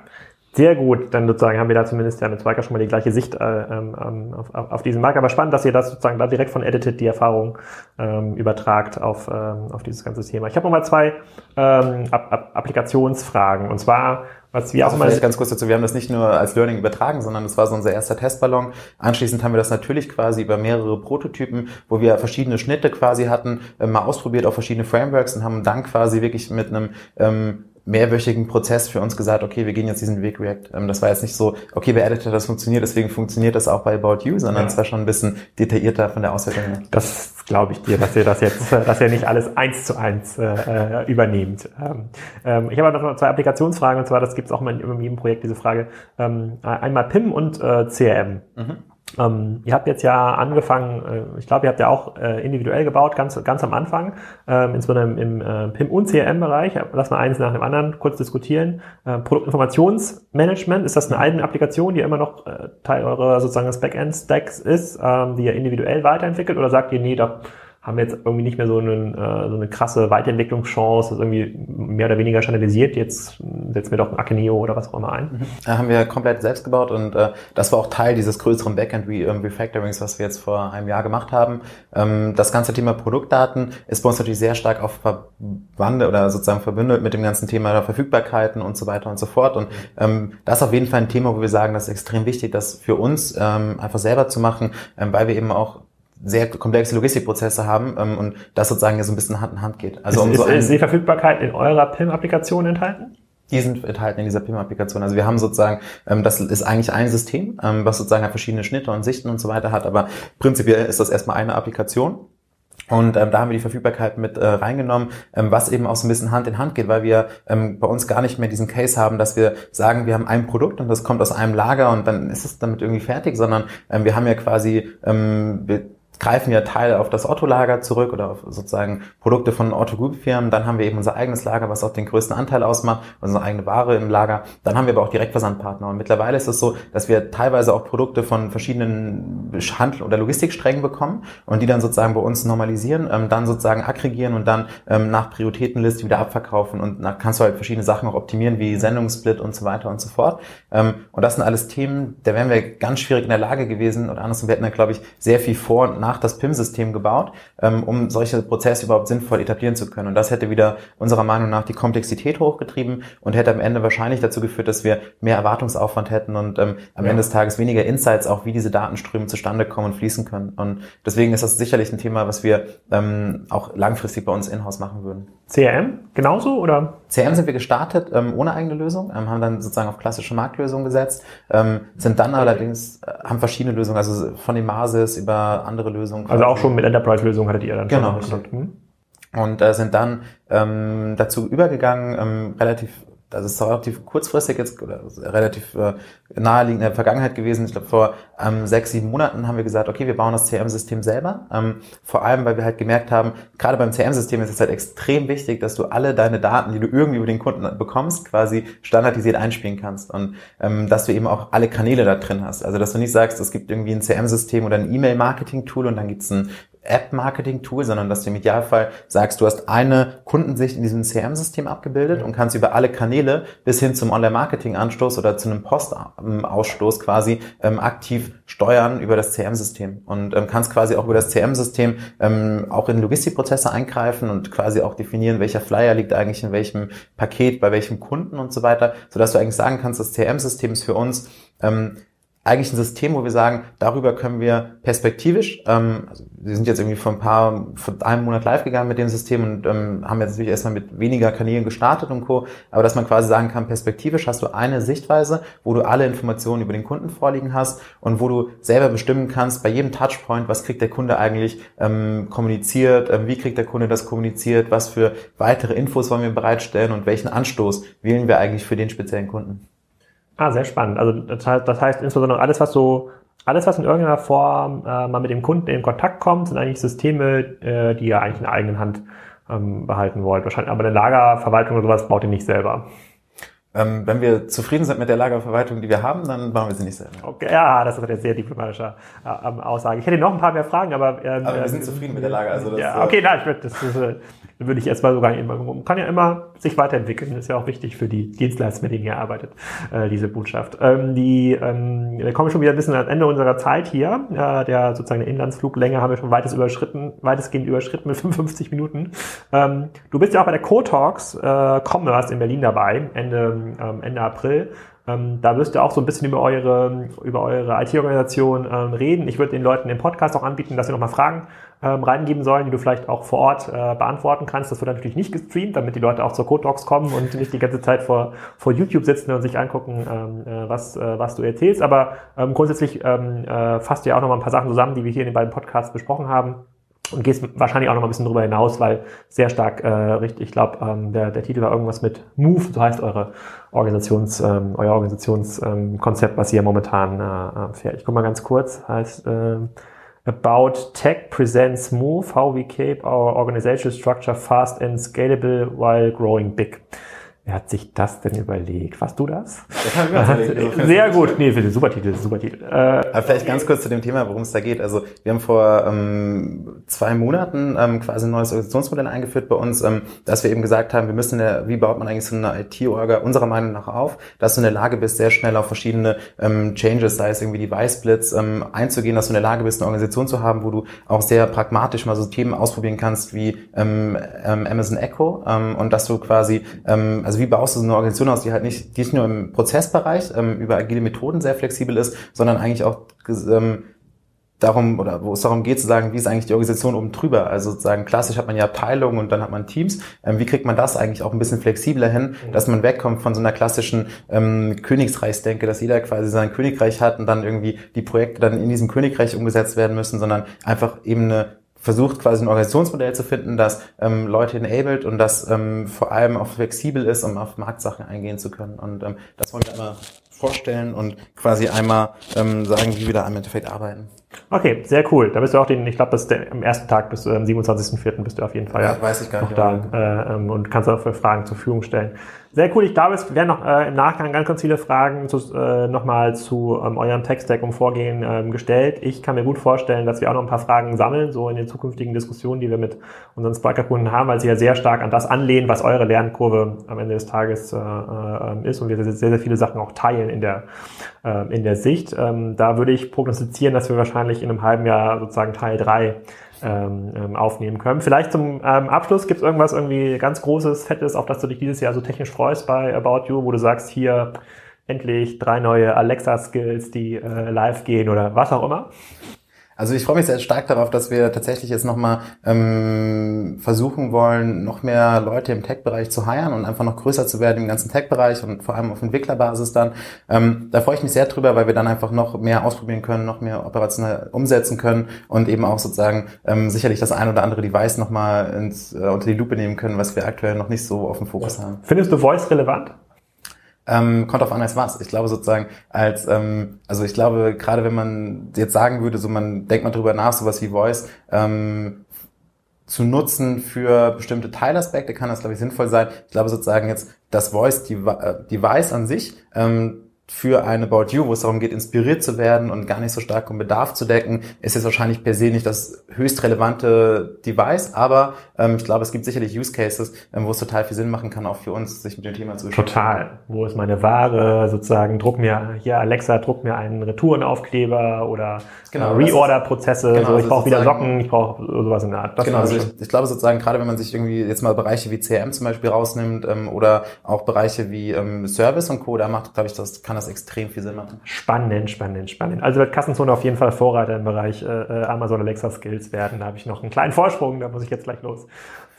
sehr gut, dann sozusagen haben wir da zumindest ja mit Zwiker schon mal die gleiche Sicht äh, ähm, ähm, auf, auf, diesen Markt. Aber spannend, dass ihr das sozusagen da direkt von Edited die Erfahrung ähm, übertragt auf, ähm, auf dieses ganze Thema. Ich habe nochmal zwei ähm, App App Applikationsfragen. Und zwar, was wir also auch mal... ganz kurz dazu, wir haben das nicht nur als Learning übertragen, sondern das war so unser erster Testballon. Anschließend haben wir das natürlich quasi über mehrere Prototypen, wo wir verschiedene Schnitte quasi hatten, äh, mal ausprobiert auf verschiedene Frameworks und haben dann quasi wirklich mit einem ähm, mehrwöchigen Prozess für uns gesagt, okay, wir gehen jetzt diesen Weg React. Ähm, das war jetzt nicht so, okay, bei Editor das funktioniert, deswegen funktioniert das auch bei About You, sondern es war schon ein bisschen detaillierter von der Auswertung. Das glaube ich dir, dass ihr das jetzt, äh, dass ihr nicht alles eins zu eins äh, äh übernehmt. Ähm, ähm, ich habe noch zwei Applikationsfragen, und zwar, das gibt es auch mal in jedem Projekt, diese Frage, ähm, einmal PIM und äh, CRM. Mhm. Ähm, ihr habt jetzt ja angefangen, äh, ich glaube, ihr habt ja auch äh, individuell gebaut, ganz, ganz am Anfang, ähm, insbesondere im, im äh, PIM- und CRM-Bereich. Lass mal eins nach dem anderen kurz diskutieren. Äh, Produktinformationsmanagement, ist das eine eigene Applikation, die immer noch äh, Teil eurer sozusagen des Backend-Stacks ist, ähm, die ihr individuell weiterentwickelt? Oder sagt ihr, nee, da haben jetzt irgendwie nicht mehr so, einen, äh, so eine krasse Weiterentwicklungschance, das ist irgendwie mehr oder weniger standardisiert. Jetzt setzen wir doch ein Akeneo oder was auch immer ein. Mhm. Da haben wir komplett selbst gebaut und äh, das war auch Teil dieses größeren Backend-Refactorings, ähm, was wir jetzt vor einem Jahr gemacht haben. Ähm, das ganze Thema Produktdaten ist bei uns natürlich sehr stark auf Verbande oder sozusagen verbündet mit dem ganzen Thema Verfügbarkeiten und so weiter und so fort. Und ähm, das ist auf jeden Fall ein Thema, wo wir sagen, das ist extrem wichtig, das für uns ähm, einfach selber zu machen, ähm, weil wir eben auch sehr komplexe Logistikprozesse haben ähm, und das sozusagen ja so ein bisschen Hand in Hand geht. Also ist, um so ist die Verfügbarkeit in eurer PIM-Applikation enthalten? Die sind enthalten in dieser PIM-Applikation. Also wir haben sozusagen, ähm, das ist eigentlich ein System, ähm, was sozusagen verschiedene Schnitte und Sichten und so weiter hat, aber prinzipiell ist das erstmal eine Applikation. Und ähm, da haben wir die Verfügbarkeit mit äh, reingenommen, ähm, was eben auch so ein bisschen Hand in Hand geht, weil wir ähm, bei uns gar nicht mehr diesen Case haben, dass wir sagen, wir haben ein Produkt und das kommt aus einem Lager und dann ist es damit irgendwie fertig, sondern ähm, wir haben ja quasi, ähm, wir greifen ja Teil auf das Otto-Lager zurück oder auf sozusagen Produkte von Otto-Group-Firmen. Dann haben wir eben unser eigenes Lager, was auch den größten Anteil ausmacht, unsere eigene Ware im Lager. Dann haben wir aber auch Direktversandpartner. Und mittlerweile ist es so, dass wir teilweise auch Produkte von verschiedenen Handel- oder Logistiksträngen bekommen und die dann sozusagen bei uns normalisieren, ähm, dann sozusagen aggregieren und dann ähm, nach Prioritätenliste wieder abverkaufen. Und dann kannst du halt verschiedene Sachen auch optimieren, wie Sendungssplit und so weiter und so fort. Ähm, und das sind alles Themen, da wären wir ganz schwierig in der Lage gewesen oder andersrum, wir hätten da, glaube ich, sehr viel vor und nach das PIM-System gebaut, ähm, um solche Prozesse überhaupt sinnvoll etablieren zu können. Und das hätte wieder unserer Meinung nach die Komplexität hochgetrieben und hätte am Ende wahrscheinlich dazu geführt, dass wir mehr Erwartungsaufwand hätten und ähm, am ja. Ende des Tages weniger Insights, auch wie diese Datenströme zustande kommen und fließen können. Und deswegen ist das sicherlich ein Thema, was wir ähm, auch langfristig bei uns in-house machen würden. CRM genauso oder? CRM sind wir gestartet ähm, ohne eigene Lösung, ähm, haben dann sozusagen auf klassische Marktlösungen gesetzt, ähm, sind dann allerdings, äh, haben verschiedene Lösungen, also von dem Masis über andere Lösungen. Also auch schon mit Enterprise-Lösungen hattet ihr dann genau, schon. Genau. Und äh, sind dann ähm, dazu übergegangen, ähm, relativ das ist relativ kurzfristig jetzt oder relativ äh, naheliegend in der Vergangenheit gewesen. Ich glaube, vor ähm, sechs, sieben Monaten haben wir gesagt, okay, wir bauen das CRM-System selber. Ähm, vor allem, weil wir halt gemerkt haben, gerade beim CRM-System ist es halt extrem wichtig, dass du alle deine Daten, die du irgendwie über den Kunden bekommst, quasi standardisiert einspielen kannst und ähm, dass du eben auch alle Kanäle da drin hast. Also, dass du nicht sagst, es gibt irgendwie ein CRM-System oder ein E-Mail-Marketing-Tool und dann gibt es ein App-Marketing-Tool, sondern dass du im Idealfall sagst, du hast eine Kundensicht in diesem CRM-System abgebildet und kannst über alle Kanäle bis hin zum Online-Marketing-Anstoß oder zu einem Postausstoß quasi ähm, aktiv steuern über das CRM-System und ähm, kannst quasi auch über das CRM-System ähm, auch in Logistikprozesse eingreifen und quasi auch definieren, welcher Flyer liegt eigentlich in welchem Paket, bei welchem Kunden und so weiter, sodass du eigentlich sagen kannst, das CRM-System ist für uns ähm, eigentlich ein System, wo wir sagen, darüber können wir perspektivisch, ähm, also wir sind jetzt irgendwie vor ein paar, vor einem Monat live gegangen mit dem System und ähm, haben jetzt natürlich erstmal mit weniger Kanälen gestartet und Co., aber dass man quasi sagen kann, perspektivisch hast du eine Sichtweise, wo du alle Informationen über den Kunden vorliegen hast und wo du selber bestimmen kannst, bei jedem Touchpoint, was kriegt der Kunde eigentlich ähm, kommuniziert, ähm, wie kriegt der Kunde das kommuniziert, was für weitere Infos wollen wir bereitstellen und welchen Anstoß wählen wir eigentlich für den speziellen Kunden. Ah, sehr spannend. Also das heißt, das heißt insbesondere alles, was so, alles, was in irgendeiner Form äh, mal mit dem Kunden in Kontakt kommt, sind eigentlich Systeme, äh, die ihr eigentlich in der eigenen Hand ähm, behalten wollt. Wahrscheinlich, aber eine Lagerverwaltung oder sowas baut ihr nicht selber. Ähm, wenn wir zufrieden sind mit der Lagerverwaltung, die wir haben, dann bauen wir sie nicht selber. Okay, ja, das ist eine sehr diplomatische äh, Aussage. Ich hätte noch ein paar mehr Fragen, aber... Ähm, aber wir sind zufrieden mit der Lage. Also das, ja, okay, nein, das ist, äh, würde ich erstmal sogar immer, kann ja immer sich weiterentwickeln. Ist ja auch wichtig für die Dienstleister, mit denen ihr arbeitet, äh, diese Botschaft. Ähm, die, ähm, wir kommen schon wieder ein bisschen ans Ende unserer Zeit hier. Äh, der sozusagen der Inlandsfluglänge haben wir schon weites überschritten, weitestgehend überschritten mit 55 Minuten. Ähm, du bist ja auch bei der Co-Talks äh, Commerce in Berlin dabei, Ende, ähm, Ende April. Ähm, da wirst du auch so ein bisschen über eure, über eure IT-Organisation ähm, reden. Ich würde den Leuten im Podcast auch anbieten, dass sie nochmal Fragen ähm, reingeben sollen, die du vielleicht auch vor Ort äh, beantworten kannst. Das wird natürlich nicht gestreamt, damit die Leute auch zur Code Talks kommen und nicht die ganze Zeit vor, vor YouTube sitzen und sich angucken, ähm, äh, was, äh, was du erzählst. Aber ähm, grundsätzlich ähm, äh, fasst du ja auch nochmal ein paar Sachen zusammen, die wir hier in den beiden Podcasts besprochen haben und gehst wahrscheinlich auch noch ein bisschen drüber hinaus, weil sehr stark äh, richtig, ich glaube, ähm, der, der Titel war irgendwas mit Move, so heißt eure Organisations, ähm, euer Organisationskonzept, ähm, was ihr momentan äh, äh, fährt. Ich guck mal ganz kurz, heißt äh, About Tech presents Move, how we keep our organizational structure fast and scalable while growing big. Wer hat sich das denn überlegt? Warst du das? Sehr gut. Nee, super Titel, super Titel. Äh, Aber vielleicht ganz kurz zu dem Thema, worum es da geht. Also wir haben vor ähm, zwei Monaten ähm, quasi ein neues Organisationsmodell eingeführt bei uns, ähm, dass wir eben gesagt haben, wir müssen, der, wie baut man eigentlich so eine IT-Orga unserer Meinung nach auf, dass du in der Lage bist, sehr schnell auf verschiedene ähm, Changes, sei es irgendwie Device-Splits, ähm, einzugehen, dass du in der Lage bist, eine Organisation zu haben, wo du auch sehr pragmatisch mal so Themen ausprobieren kannst wie ähm, ähm, Amazon Echo ähm, und dass du quasi, ähm, also wie baust du so eine Organisation aus, die halt nicht, die nicht nur im Prozessbereich ähm, über agile Methoden sehr flexibel ist, sondern eigentlich auch ähm, darum, oder wo es darum geht zu sagen, wie ist eigentlich die Organisation oben drüber? Also sozusagen klassisch hat man ja Abteilungen und dann hat man Teams. Ähm, wie kriegt man das eigentlich auch ein bisschen flexibler hin, dass man wegkommt von so einer klassischen ähm, Königreichsdenke, dass jeder quasi sein Königreich hat und dann irgendwie die Projekte dann in diesem Königreich umgesetzt werden müssen, sondern einfach eben eine versucht quasi ein Organisationsmodell zu finden, das ähm, Leute enabled und das ähm, vor allem auch flexibel ist, um auf Marktsachen eingehen zu können. Und ähm, das wollen wir einmal vorstellen und quasi einmal ähm, sagen, wie wir da im Endeffekt arbeiten. Okay, sehr cool. Da bist du auch den, ich glaube, das ist der, am ersten Tag bis am 27.04. bist du auf jeden Fall Ja, weiß ich gar noch nicht. da äh, ähm, und kannst auch für Fragen zur Verfügung stellen. Sehr cool. Ich glaube, es werden noch äh, im Nachgang ganz, ganz viele Fragen zu, äh, nochmal zu ähm, eurem Tech-Stack und Vorgehen ähm, gestellt. Ich kann mir gut vorstellen, dass wir auch noch ein paar Fragen sammeln, so in den zukünftigen Diskussionen, die wir mit unseren Spriker-Kunden haben, weil sie ja sehr stark an das anlehnen, was eure Lernkurve am Ende des Tages äh, äh, ist und wir sehr, sehr viele Sachen auch teilen in der, äh, in der Sicht. Ähm, da würde ich prognostizieren, dass wir wahrscheinlich in einem halben Jahr sozusagen Teil drei ähm, ähm, aufnehmen können. Vielleicht zum ähm, Abschluss gibt es irgendwas irgendwie ganz Großes, Fettes, auf das du dich dieses Jahr so technisch freust bei About You, wo du sagst, hier endlich drei neue Alexa-Skills, die äh, live gehen oder was auch immer? Also ich freue mich sehr stark darauf, dass wir tatsächlich jetzt nochmal ähm, versuchen wollen, noch mehr Leute im Tech-Bereich zu heiren und einfach noch größer zu werden im ganzen Tech-Bereich und vor allem auf Entwicklerbasis dann. Ähm, da freue ich mich sehr drüber, weil wir dann einfach noch mehr ausprobieren können, noch mehr operationell umsetzen können und eben auch sozusagen ähm, sicherlich das ein oder andere Device nochmal ins, äh, unter die Lupe nehmen können, was wir aktuell noch nicht so auf dem Fokus haben. Findest du Voice relevant? Ähm, kommt auf an als was. Ich glaube sozusagen als, ähm, also ich glaube gerade wenn man jetzt sagen würde, so man denkt mal drüber nach, sowas wie Voice ähm, zu nutzen für bestimmte Teilaspekte kann das glaube ich sinnvoll sein. Ich glaube sozusagen jetzt das Voice Device an sich ähm, für eine About You, wo es darum geht, inspiriert zu werden und gar nicht so stark um Bedarf zu decken, ist jetzt wahrscheinlich per se nicht das höchst relevante Device, aber ähm, ich glaube, es gibt sicherlich Use Cases, ähm, wo es total viel Sinn machen kann, auch für uns, sich mit dem Thema zu beschäftigen. Total. Wo ist meine Ware? Sozusagen, druck mir, hier Alexa, druck mir einen Retourenaufkleber oder genau, äh, Reorder-Prozesse, genau, so, ich brauche wieder Socken, ich brauche sowas in der Art. Das genau, also ich, ich, glaube sozusagen, gerade wenn man sich irgendwie jetzt mal Bereiche wie CRM zum Beispiel rausnimmt ähm, oder auch Bereiche wie ähm, Service und Co., da macht, glaube ich, das kann das extrem viel Sinn machen. Spannend, spannend, spannend. Also wird Kassenzone auf jeden Fall Vorreiter im Bereich äh, äh, Amazon Alexa Skills werden. Da habe ich noch einen kleinen Vorsprung, da muss ich jetzt gleich los.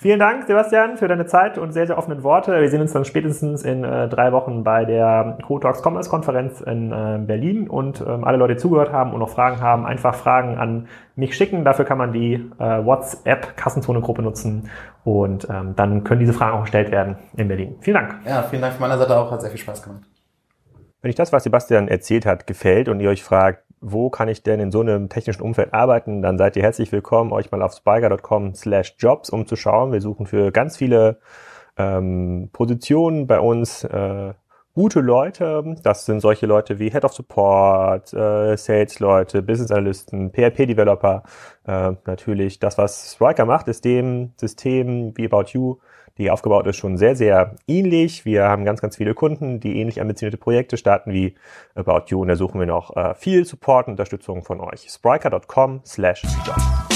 Vielen Dank, Sebastian, für deine Zeit und sehr, sehr offenen Worte. Wir sehen uns dann spätestens in äh, drei Wochen bei der Co-Talks Commerce Konferenz in äh, Berlin und ähm, alle Leute, die zugehört haben und noch Fragen haben, einfach Fragen an mich schicken. Dafür kann man die äh, WhatsApp Kassenzone Gruppe nutzen und ähm, dann können diese Fragen auch gestellt werden in Berlin. Vielen Dank. Ja, vielen Dank von meiner Seite auch. Hat sehr viel Spaß gemacht. Wenn euch das, was Sebastian erzählt hat, gefällt und ihr euch fragt, wo kann ich denn in so einem technischen Umfeld arbeiten, dann seid ihr herzlich willkommen, euch mal auf spiker.com slash jobs umzuschauen. Wir suchen für ganz viele ähm, Positionen bei uns äh, gute Leute. Das sind solche Leute wie Head of Support, äh, Sales-Leute, Business-Analysten, PHP-Developer. Äh, natürlich das, was Striker macht, ist dem System wie About You die aufgebaut ist, schon sehr, sehr ähnlich. Wir haben ganz, ganz viele Kunden, die ähnlich ambitionierte Projekte starten wie About You und da suchen wir noch äh, viel Support und Unterstützung von euch. Spriker.com slash job.